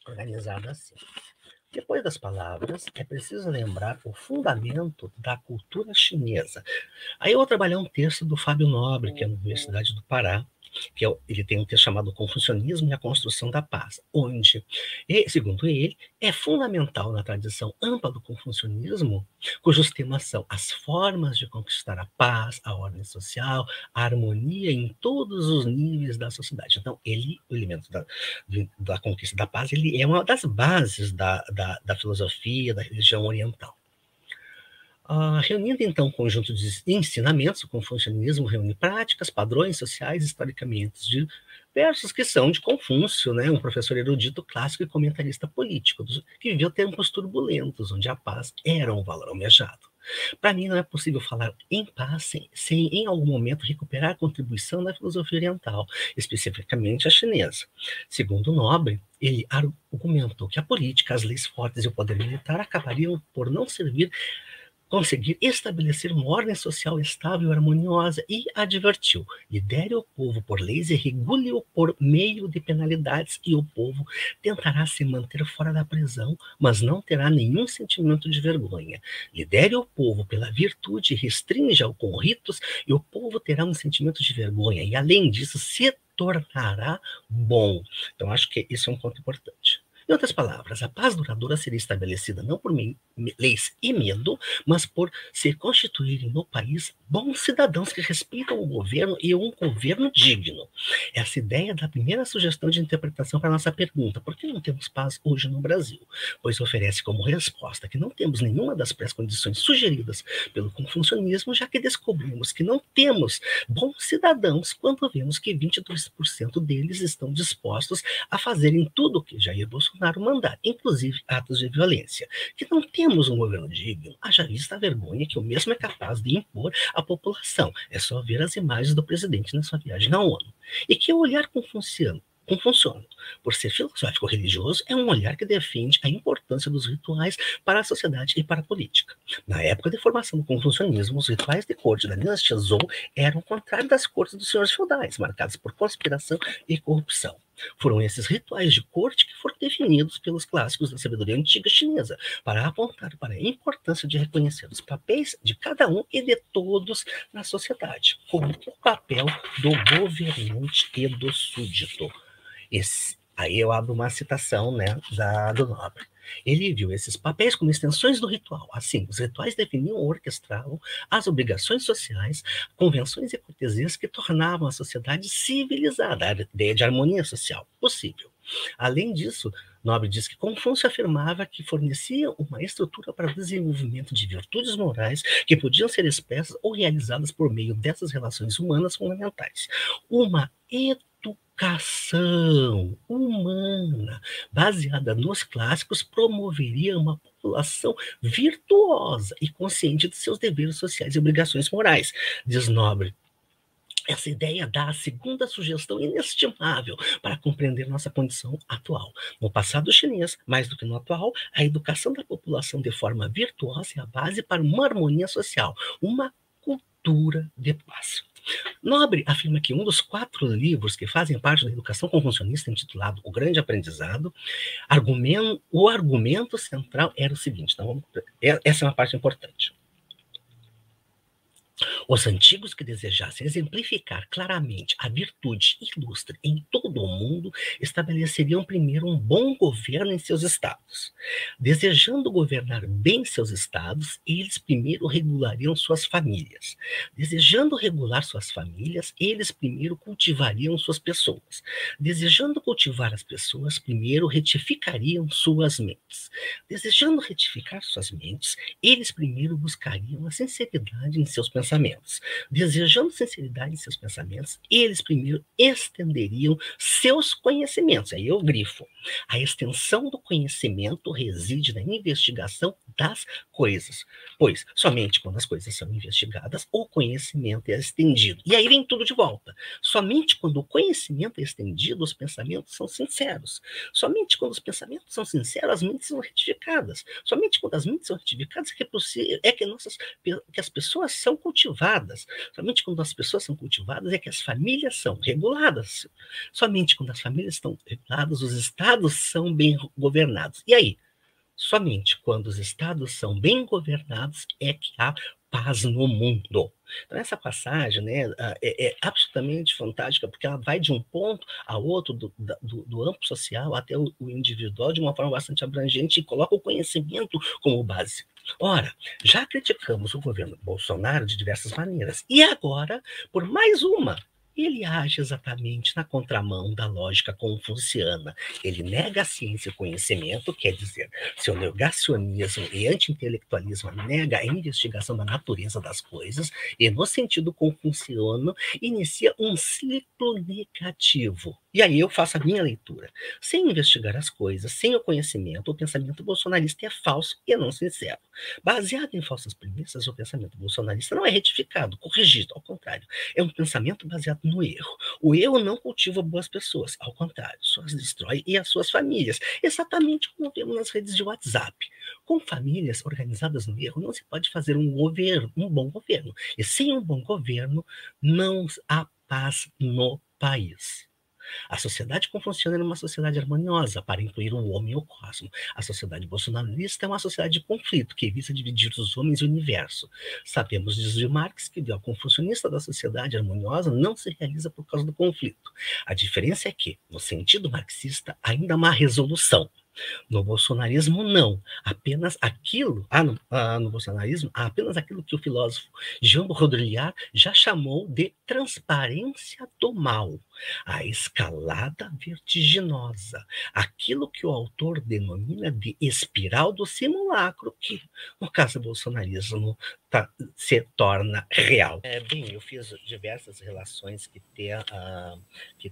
organizada assim. Depois das palavras, é preciso lembrar o fundamento da cultura chinesa. Aí eu vou trabalhar um texto do Fábio Nobre, que é da Universidade do Pará, que é, ele tem um texto chamado Confucionismo e a Construção da Paz, onde, segundo ele, é fundamental na tradição ampla do confucionismo, cujos temas são as formas de conquistar a paz, a ordem social, a harmonia em todos os níveis da sociedade. Então, ele, o elemento da, da conquista da paz, ele é uma das bases da, da, da filosofia, da religião oriental. Uh, reunindo então um conjunto de ensinamentos, o confucionismo reúne práticas, padrões sociais historicamente diversos que são de Confúcio, né, um professor erudito clássico e comentarista político, que viveu tempos turbulentos, onde a paz era um valor almejado. Para mim, não é possível falar em paz sem, sem, em algum momento, recuperar a contribuição da filosofia oriental, especificamente a chinesa. Segundo Nobre, ele argumentou que a política, as leis fortes e o poder militar acabariam por não servir conseguir estabelecer uma ordem social estável e harmoniosa e advertiu: lidere o povo por leis e regule-o por meio de penalidades, e o povo tentará se manter fora da prisão, mas não terá nenhum sentimento de vergonha. Lidere o povo pela virtude, restrinja-o com ritos, e o povo terá um sentimento de vergonha, e além disso, se tornará bom. Então, acho que isso é um ponto importante. Em outras palavras, a paz duradoura seria estabelecida não por leis e medo, mas por se constituírem no país bons cidadãos que respeitam o governo e um governo digno. Essa ideia da primeira sugestão de interpretação para a nossa pergunta: por que não temos paz hoje no Brasil? Pois oferece como resposta que não temos nenhuma das pré-condições sugeridas pelo confucionismo, já que descobrimos que não temos bons cidadãos quando vemos que 22% deles estão dispostos a fazerem tudo o que Jair Bolsonaro Bolsonaro mandar, inclusive atos de violência. Que não temos um governo digno, haja vista a vergonha que o mesmo é capaz de impor à população. É só ver as imagens do presidente na sua viagem à ONU. E que o olhar confuciano Confuciano, por ser filosófico religioso, é um olhar que defende a importância dos rituais para a sociedade e para a política. Na época de formação do confucionismo, os rituais de corte da dinastia Zhou eram o contrário das cortes dos senhores feudais, marcadas por conspiração e corrupção. Foram esses rituais de corte que foram definidos pelos clássicos da sabedoria antiga chinesa, para apontar para a importância de reconhecer os papéis de cada um e de todos na sociedade, como o papel do governante e do súdito. Esse, aí eu abro uma citação né, da, do Nobre. Ele viu esses papéis como extensões do ritual. Assim, os rituais definiam ou orquestravam as obrigações sociais, convenções e cortesias que tornavam a sociedade civilizada, a ideia de harmonia social possível. Além disso, Nobre diz que Confúcio afirmava que fornecia uma estrutura para o desenvolvimento de virtudes morais que podiam ser expressas ou realizadas por meio dessas relações humanas fundamentais. Uma educação humana baseada nos clássicos promoveria uma população virtuosa e consciente de seus deveres sociais e obrigações morais, diz Nobre. Essa ideia dá a segunda sugestão inestimável para compreender nossa condição atual. No passado chinês, mais do que no atual, a educação da população de forma virtuosa é a base para uma harmonia social, uma cultura de paz. Nobre afirma que um dos quatro livros que fazem parte da educação confucionista, intitulado O Grande Aprendizado, argumento, o argumento central era o seguinte: então, essa é uma parte importante. Os antigos que desejassem exemplificar claramente a virtude ilustre em todo o mundo estabeleceriam primeiro um bom governo em seus estados. Desejando governar bem seus estados, eles primeiro regulariam suas famílias. Desejando regular suas famílias, eles primeiro cultivariam suas pessoas. Desejando cultivar as pessoas, primeiro retificariam suas mentes. Desejando retificar suas mentes, eles primeiro buscariam a sinceridade em seus pensamentos pensamentos. Desejando sinceridade em seus pensamentos, eles primeiro estenderiam seus conhecimentos. Aí eu grifo. A extensão do conhecimento reside na investigação das coisas, pois somente quando as coisas são investigadas, o conhecimento é estendido. E aí vem tudo de volta. Somente quando o conhecimento é estendido, os pensamentos são sinceros. Somente quando os pensamentos são sinceros, as mentes são retificadas. Somente quando as mentes são retificadas é que, é, é que, nossas, que as pessoas são cultivadas. Somente quando as pessoas são cultivadas é que as famílias são reguladas. Somente quando as famílias estão reguladas, os estados são bem governados. E aí? Somente quando os estados são bem governados é que há paz no mundo. Então, essa passagem né, é, é absolutamente fantástica, porque ela vai de um ponto a outro, do, do, do amplo social até o, o, individual, de uma forma bastante abrangente, e coloca o conhecimento como base. Ora, já criticamos o governo Bolsonaro de diversas maneiras, e agora, por mais uma, ele age exatamente na contramão da lógica confuciana. Ele nega a ciência e o conhecimento, quer dizer, seu negacionismo e anti-intelectualismo nega a investigação da natureza das coisas, e no sentido confuciano, inicia um ciclo negativo. E aí eu faço a minha leitura. Sem investigar as coisas, sem o conhecimento, o pensamento bolsonarista é falso e não sincero. Baseado em falsas premissas, o pensamento bolsonarista não é retificado, corrigido, ao contrário. É um pensamento baseado no erro. O erro não cultiva boas pessoas, ao contrário, só as destrói e as suas famílias, exatamente como vemos nas redes de WhatsApp. Com famílias organizadas no erro, não se pode fazer um governo, um bom governo. E sem um bom governo, não há paz no país. A sociedade confuciana é uma sociedade harmoniosa para incluir o homem e o cosmos. A sociedade bolsonarista é uma sociedade de conflito que visa dividir os homens e o universo. Sabemos, diz Marx, que o ideal confucionista da sociedade harmoniosa não se realiza por causa do conflito. A diferença é que, no sentido marxista, ainda há uma resolução. No bolsonarismo, não. Apenas aquilo, ah, no, ah, no bolsonarismo, apenas aquilo que o filósofo Jean Baudrillard já chamou de transparência do mal a escalada vertiginosa, aquilo que o autor denomina de espiral do simulacro, que, no caso do bolsonarismo, tá, se torna real. É, bem, eu fiz diversas relações que têm uh,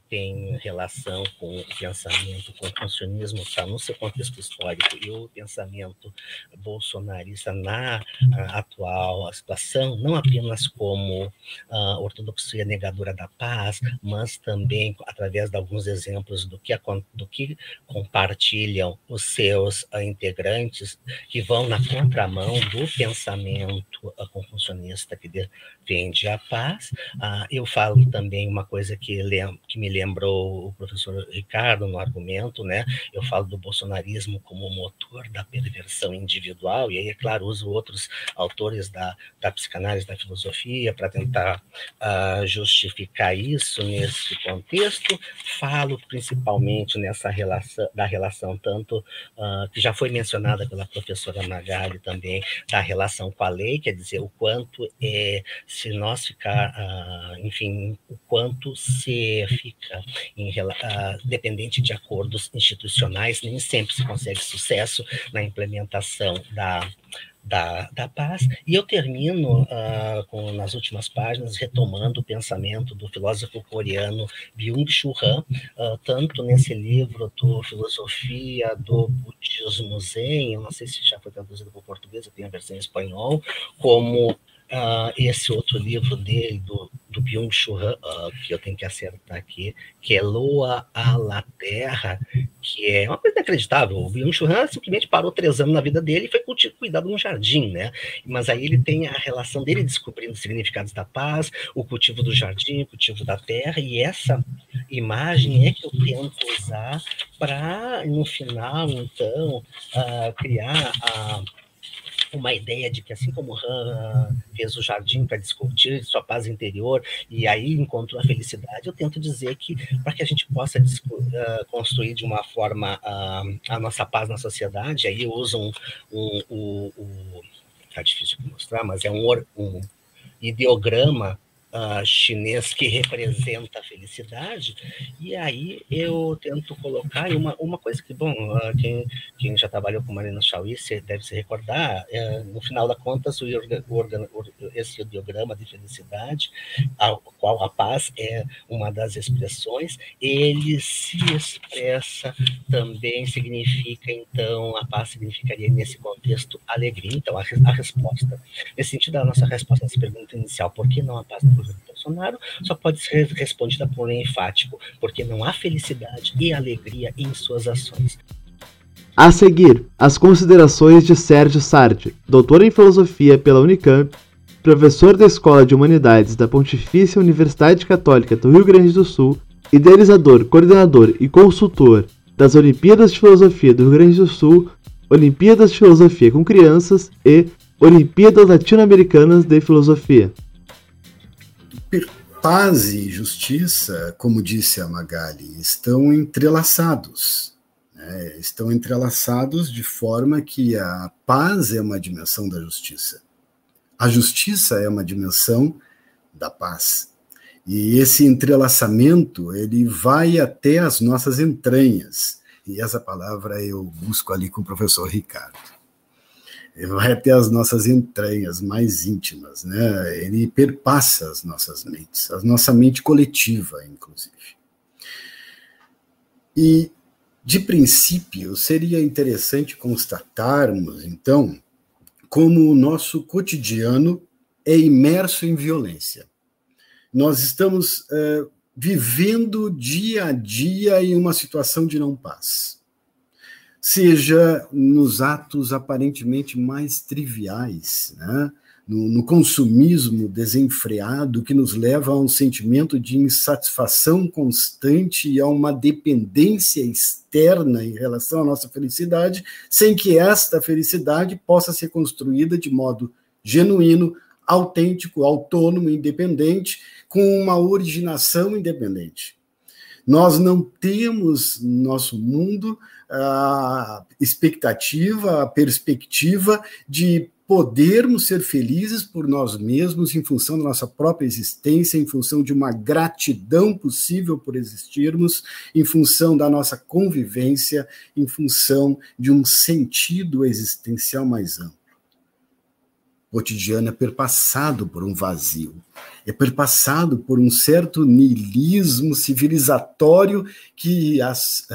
tem relação com o pensamento, com o funcionismo, está no seu nesse contexto histórico e o pensamento bolsonarista na atual situação, não apenas como a ortodoxia negadora da paz, mas também através de alguns exemplos do que, do que compartilham os seus integrantes, que vão na contramão do pensamento confucionista que defende a paz. eu falo também uma coisa que, que me lembrou o professor Ricardo no argumento, né? Eu falo do bolsonarismo como motor da perversão individual, e aí, é claro, uso outros autores da, da psicanálise, da filosofia, para tentar uh, justificar isso nesse contexto. Falo principalmente nessa relação, da relação tanto uh, que já foi mencionada pela professora Magali também, da relação com a lei, quer dizer, o quanto é, se nós ficar, uh, enfim, o quanto se fica em, dependente de acordos institucionais, nem sempre se consegue sucesso na implementação da, da, da paz. E eu termino uh, com, nas últimas páginas retomando o pensamento do filósofo coreano Byung-Chul Han, uh, tanto nesse livro do Filosofia do Budismo Zen, eu não sei se já foi traduzido para o português, eu tenho a versão em espanhol, como uh, esse outro livro dele, do, do Byung-Chul uh, que eu tenho que acertar aqui, que é Loa a la Terra, que é uma coisa inacreditável. O Byung-Chul simplesmente parou três anos na vida dele e foi cuidado num jardim, né? Mas aí ele tem a relação dele descobrindo os significados da paz, o cultivo do jardim, o cultivo da terra, e essa imagem é que eu tento usar para, no final, então, uh, criar a uma ideia de que, assim como Han fez o jardim para discutir sua paz interior e aí encontrou a felicidade, eu tento dizer que, para que a gente possa construir de uma forma a nossa paz na sociedade, aí eu uso um. um, um, um tá difícil de mostrar, mas é um, um ideograma uh, chinês que representa a felicidade, e aí eu tento colocar uma, uma coisa que, bom, uh, quem, quem já trabalhou com Marina Chauí deve se recordar, uh, no final da contas, o, esse ideograma de felicidade, ao qual a paz é uma das expressões, ele se expressa também, significa, então, a paz significaria nesse contexto alegria, então, a, a resposta. Nesse sentido, a nossa resposta nessa pergunta inicial, por que não a paz governo Bolsonaro só pode ser respondida por um enfático, porque não há felicidade e alegria em suas ações. A seguir, as considerações de Sérgio Sardi, doutor em filosofia pela Unicamp, professor da Escola de Humanidades da Pontifícia Universidade Católica do Rio Grande do Sul, idealizador, coordenador e consultor das Olimpíadas de Filosofia do Rio Grande do Sul, Olimpíadas de Filosofia com Crianças e Olimpíadas Latino-Americanas de Filosofia. Paz e justiça, como disse a Magali, estão entrelaçados. Né? Estão entrelaçados de forma que a paz é uma dimensão da justiça. A justiça é uma dimensão da paz. E esse entrelaçamento, ele vai até as nossas entranhas. E essa palavra eu busco ali com o professor Ricardo vai até as nossas entranhas mais íntimas, né? Ele perpassa as nossas mentes, a nossa mente coletiva, inclusive. E, de princípio, seria interessante constatarmos, então, como o nosso cotidiano é imerso em violência. Nós estamos é, vivendo dia a dia em uma situação de não paz seja nos atos aparentemente mais triviais, né? no, no, consumismo desenfreado que nos leva a um sentimento de insatisfação constante e a uma dependência externa em relação à nossa felicidade, sem que esta felicidade possa ser construída de modo genuíno, autêntico, autônomo, independente, com uma originação independente. Nós não temos no nosso mundo a expectativa, a perspectiva de podermos ser felizes por nós mesmos em função da nossa própria existência, em função de uma gratidão possível por existirmos, em função da nossa convivência, em função de um sentido existencial mais amplo. O cotidiano é perpassado por um vazio, é perpassado por um certo niilismo civilizatório que as,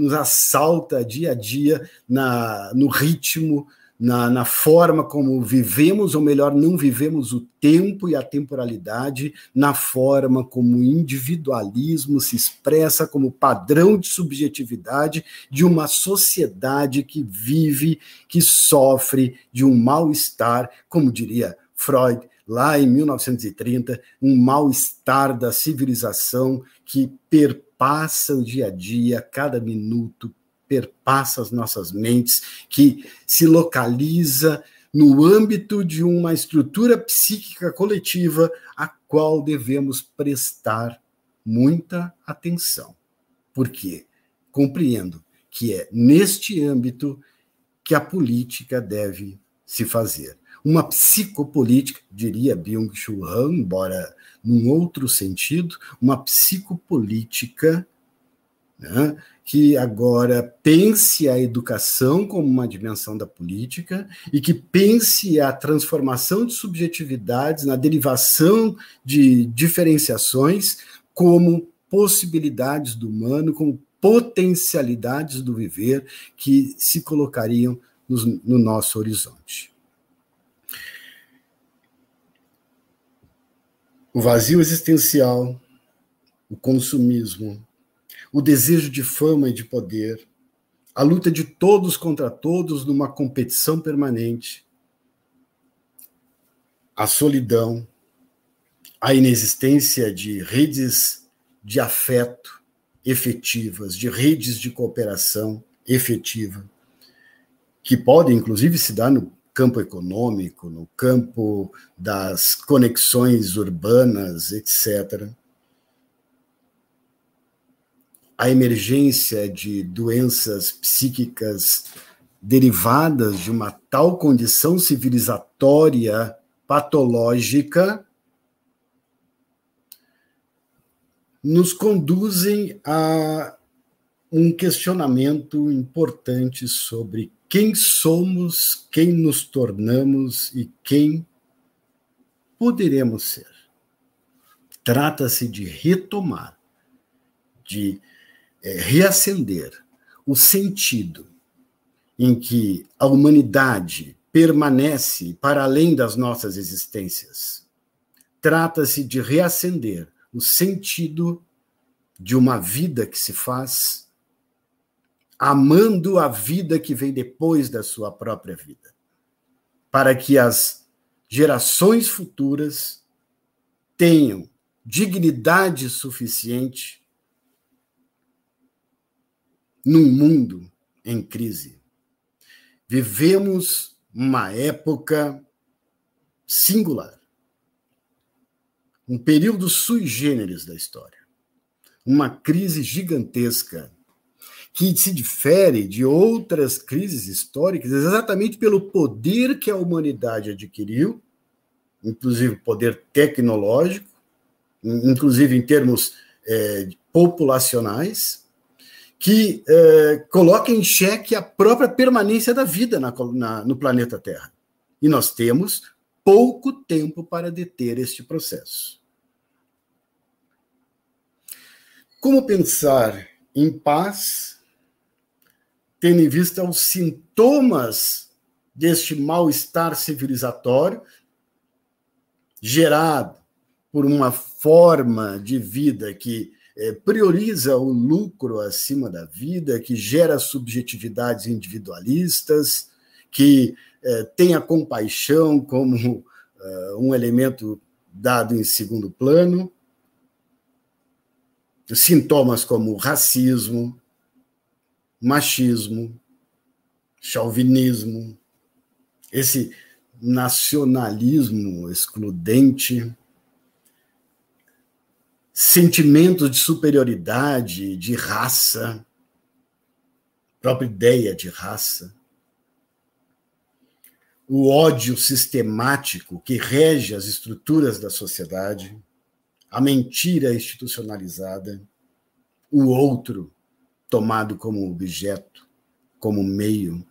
nos assalta dia a dia na, no ritmo, na, na, forma como vivemos, ou melhor, não vivemos o tempo e a temporalidade, na forma como o individualismo se expressa como padrão de subjetividade de uma sociedade que vive, que sofre de um mal-estar, como diria Freud lá em 1930, um mal-estar da civilização que perpassa o dia a dia, cada minuto, perpassa as nossas mentes, que se localiza no âmbito de uma estrutura psíquica coletiva a qual devemos prestar muita atenção. Por quê? Compreendo que é neste âmbito que a política deve se fazer. Uma psicopolítica, diria Byung-Chul Han, embora num outro sentido, uma psicopolítica né, que agora pense a educação como uma dimensão da política e que pense a transformação de subjetividades na derivação de diferenciações como possibilidades do humano, como potencialidades do viver que se colocariam no, no nosso horizonte. O vazio existencial, o consumismo, o desejo de fama e de poder, a luta de todos contra todos numa competição permanente, a solidão, a inexistência de redes de afeto efetivas, de redes de cooperação efetiva, que podem, inclusive, se dar no campo econômico, no campo das conexões urbanas, etc a emergência de doenças psíquicas derivadas de uma tal condição civilizatória patológica nos conduzem a um questionamento importante sobre quem somos, quem nos tornamos e quem poderemos ser. Trata-se de retomar, de é, reacender o sentido em que a humanidade permanece para além das nossas existências. Trata-se de reacender o sentido de uma vida que se faz amando a vida que vem depois da sua própria vida, para que as gerações futuras tenham dignidade suficiente num mundo em crise. Vivemos uma época singular, um período sui generis da história, uma crise gigantesca que se difere de outras crises históricas exatamente pelo poder que a humanidade adquiriu, inclusive poder tecnológico, inclusive em termos é, populacionais, que é, coloca em xeque a própria permanência da vida na, na, no planeta Terra. E nós temos pouco tempo para deter este processo. Como pensar em paz, tendo em vista os sintomas deste mal-estar civilizatório gerado por uma forma de vida que é, prioriza o lucro acima da vida, que gera subjetividades individualistas, que é, tem a compaixão como é, um elemento dado em segundo plano, sintomas como racismo, machismo, chauvinismo, esse nacionalismo excludente, sentimentos de superioridade, de raça, própria ideia de raça, o ódio sistemático que rege as estruturas da sociedade, a mentira institucionalizada, o outro tomado como objeto, como meio,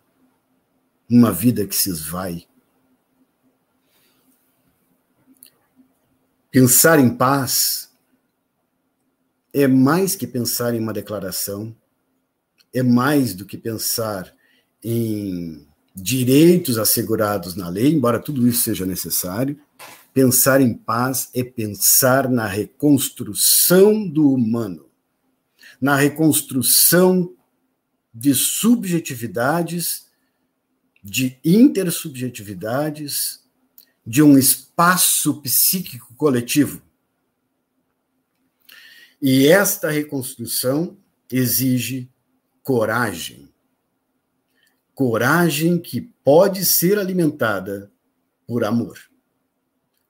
uma vida que se esvai. Pensar em paz é mais que pensar em uma declaração, é mais do que pensar em direitos assegurados na lei, embora tudo isso seja necessário. Pensar em paz é pensar na reconstrução do humano, na reconstrução de subjetividades, de intersubjetividades, de um espaço psíquico coletivo. E esta reconstrução exige coragem. Coragem que pode ser alimentada por amor.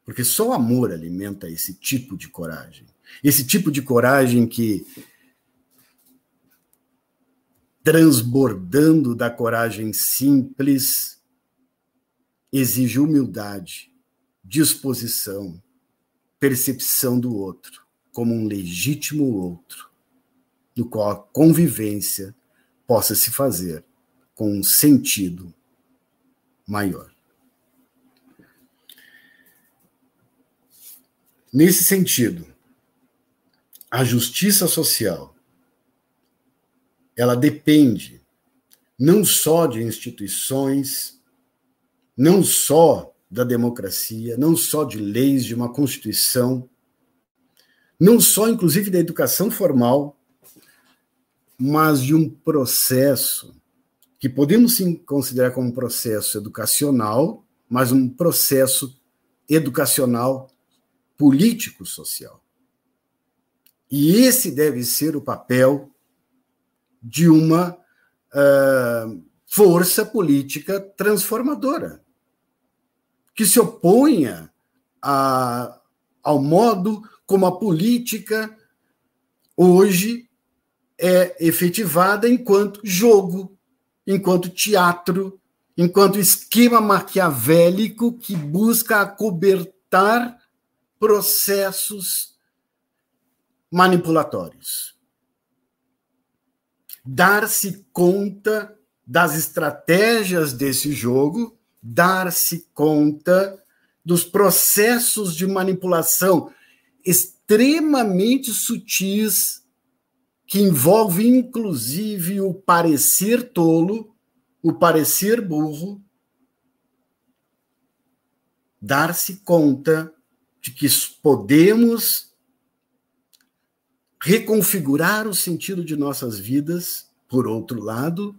Porque só o amor alimenta esse tipo de coragem. Esse tipo de coragem que, transbordando da coragem simples, exige humildade, disposição, percepção do outro como um legítimo outro, no qual a convivência possa se fazer com um sentido maior. Nesse sentido, a justiça social ela depende não só de instituições, não só da democracia, não só de leis, de uma constituição, não só, inclusive, da educação formal, mas de um processo que podemos sim considerar como um processo educacional, mas um processo educacional político-social. E esse deve ser o papel de uma uh, força política transformadora, que se oponha a, ao modo como a política hoje é efetivada enquanto jogo, enquanto teatro, enquanto esquema maquiavélico que busca acobertar processos manipulatórios. Dar-se conta das estratégias desse jogo, dar-se conta dos processos de manipulação extremamente sutis que envolve inclusive o parecer tolo, o parecer burro, dar-se conta de que podemos reconfigurar o sentido de nossas vidas, por outro lado,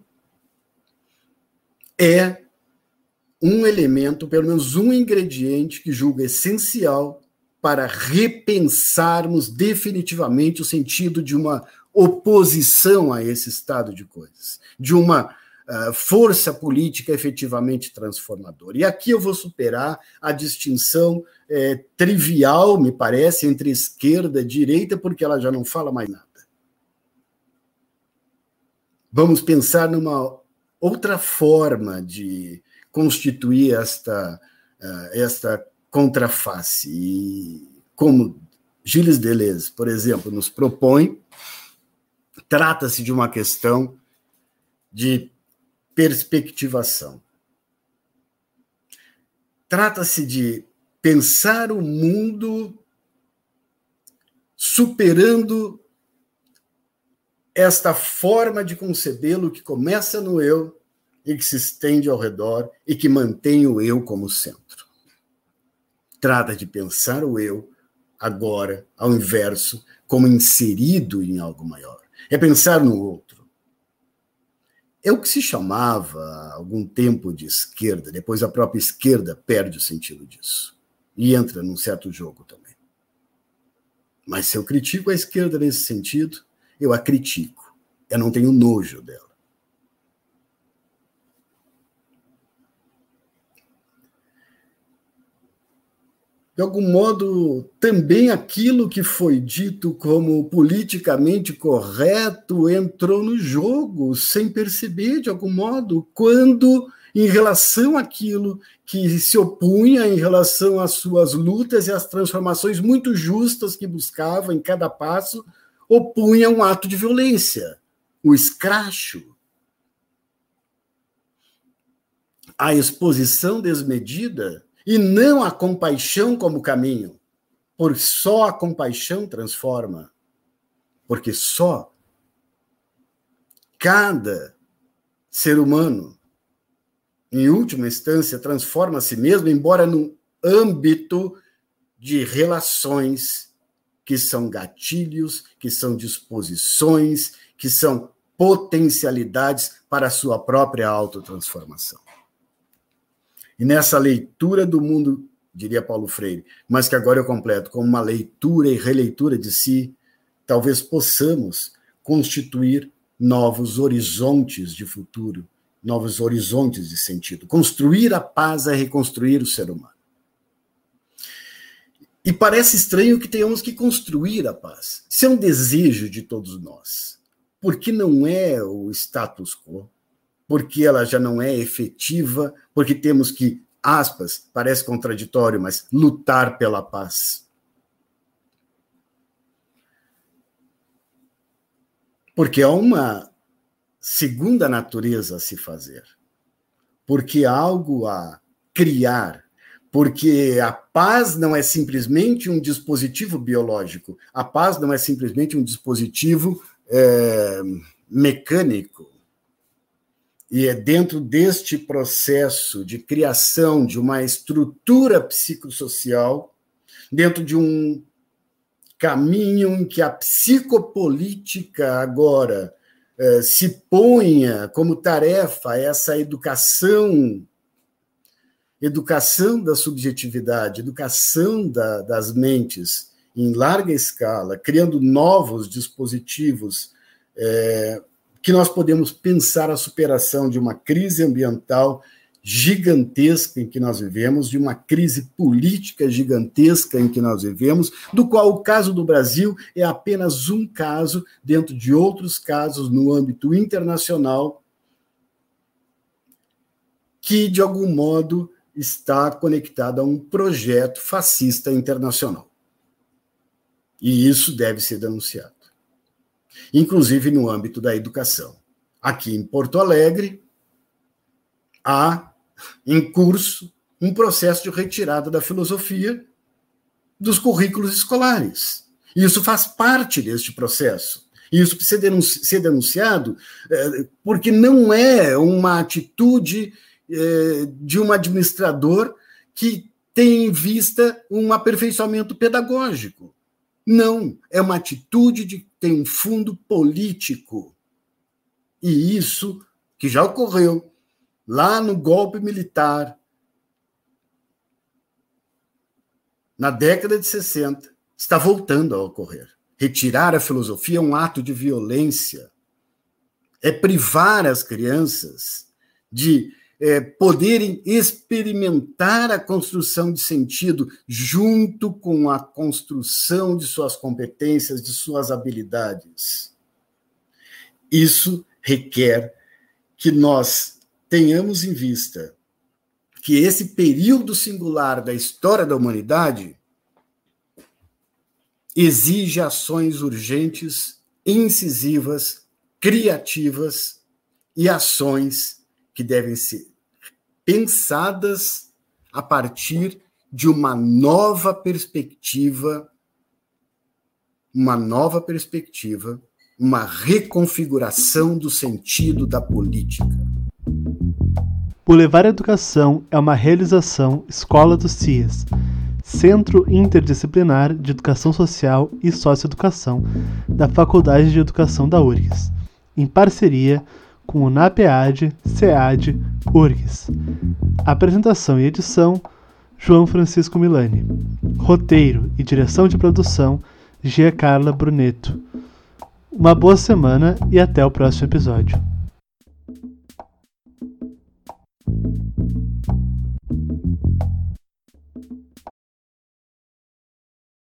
é um elemento, pelo menos um ingrediente que julgo essencial para repensarmos definitivamente o sentido de uma oposição a esse estado de coisas, de uma uh, força política efetivamente transformadora. E aqui eu vou superar a distinção é, trivial, me parece, entre esquerda e direita, porque ela já não fala mais nada. Vamos pensar numa outra forma de constituir esta, uh, esta contraface. E como Gilles Deleuze, por exemplo, nos propõe, trata-se de uma questão de perspectivação. Trata-se de pensar o mundo superando esta forma de concebê-lo que começa no eu e que se estende ao redor e que mantém o eu como centro trata de pensar o eu agora, ao inverso, como inserido em algo maior. É pensar no outro. É o que se chamava há algum tempo de esquerda, depois a própria esquerda perde o sentido disso e entra num certo jogo também. Mas se eu critico a esquerda nesse sentido, eu a critico. Eu não tenho nojo dela. De algum modo, também aquilo que foi dito como politicamente correto entrou no jogo, sem perceber, de algum modo, quando, em relação àquilo que se opunha, em relação às suas lutas e às transformações muito justas que buscava em cada passo, opunha um ato de violência, o escracho. A exposição desmedida e não a compaixão como caminho, por só a compaixão transforma, porque só cada ser humano, em última instância, transforma a si mesmo, embora no âmbito de relações que são gatilhos, que são disposições, que são potencialidades para a sua própria autotransformação. E nessa leitura do mundo, diria Paulo Freire, mas que agora eu completo como uma leitura e releitura de si, talvez possamos constituir novos horizontes de futuro, novos horizontes de sentido. Construir a paz é reconstruir o ser humano. E parece estranho que tenhamos que construir a paz. Isso é um desejo de todos nós. Porque não é o status quo, porque ela já não é efetiva, porque temos que, aspas, parece contraditório, mas lutar pela paz. Porque há uma segunda natureza a se fazer. Porque há algo a criar, porque a paz não é simplesmente um dispositivo biológico, a paz não é simplesmente um dispositivo é, mecânico. E é dentro deste processo de criação de uma estrutura psicossocial, dentro de um caminho em que a psicopolítica agora é, se ponha como tarefa essa educação educação da subjetividade, educação da, das mentes em larga escala, criando novos dispositivos é, que nós podemos pensar a superação de uma crise ambiental gigantesca em que nós vivemos, de uma crise política gigantesca em que nós vivemos, do qual o caso do Brasil é apenas um caso dentro de outros casos no âmbito internacional que, de algum modo, está conectada a um projeto fascista internacional. E isso deve ser denunciado. Inclusive no âmbito da educação. Aqui em Porto Alegre, há em curso um processo de retirada da filosofia dos currículos escolares. Isso faz parte deste processo. Isso precisa ser denunciado eh, porque não é uma atitude é, de um administrador que tem em vista um aperfeiçoamento pedagógico. Não, é uma atitude de tem um fundo político. E isso que já ocorreu lá no golpe militar na década de 60 está voltando a ocorrer. Retirar a filosofia é um ato de violência. É privar as crianças de é, poderem experimentar a construção de sentido junto com a construção de suas competências, de suas habilidades. Isso requer que nós tenhamos em vista que esse período singular da história da humanidade exige ações urgentes, incisivas, criativas e ações que devem ser pensadas a partir de uma nova perspectiva, uma nova perspectiva, uma reconfiguração do sentido da política. O Levar Educação é uma realização Escola dos CIES, Centro Interdisciplinar de Educação Social e Socioeducação da Faculdade de Educação da URGS, em parceria com o NAPEAD, SEAD, URGS. Apresentação e edição: João Francisco Milani. Roteiro e direção de produção: Gia Carla Bruneto. Uma boa semana e até o próximo episódio.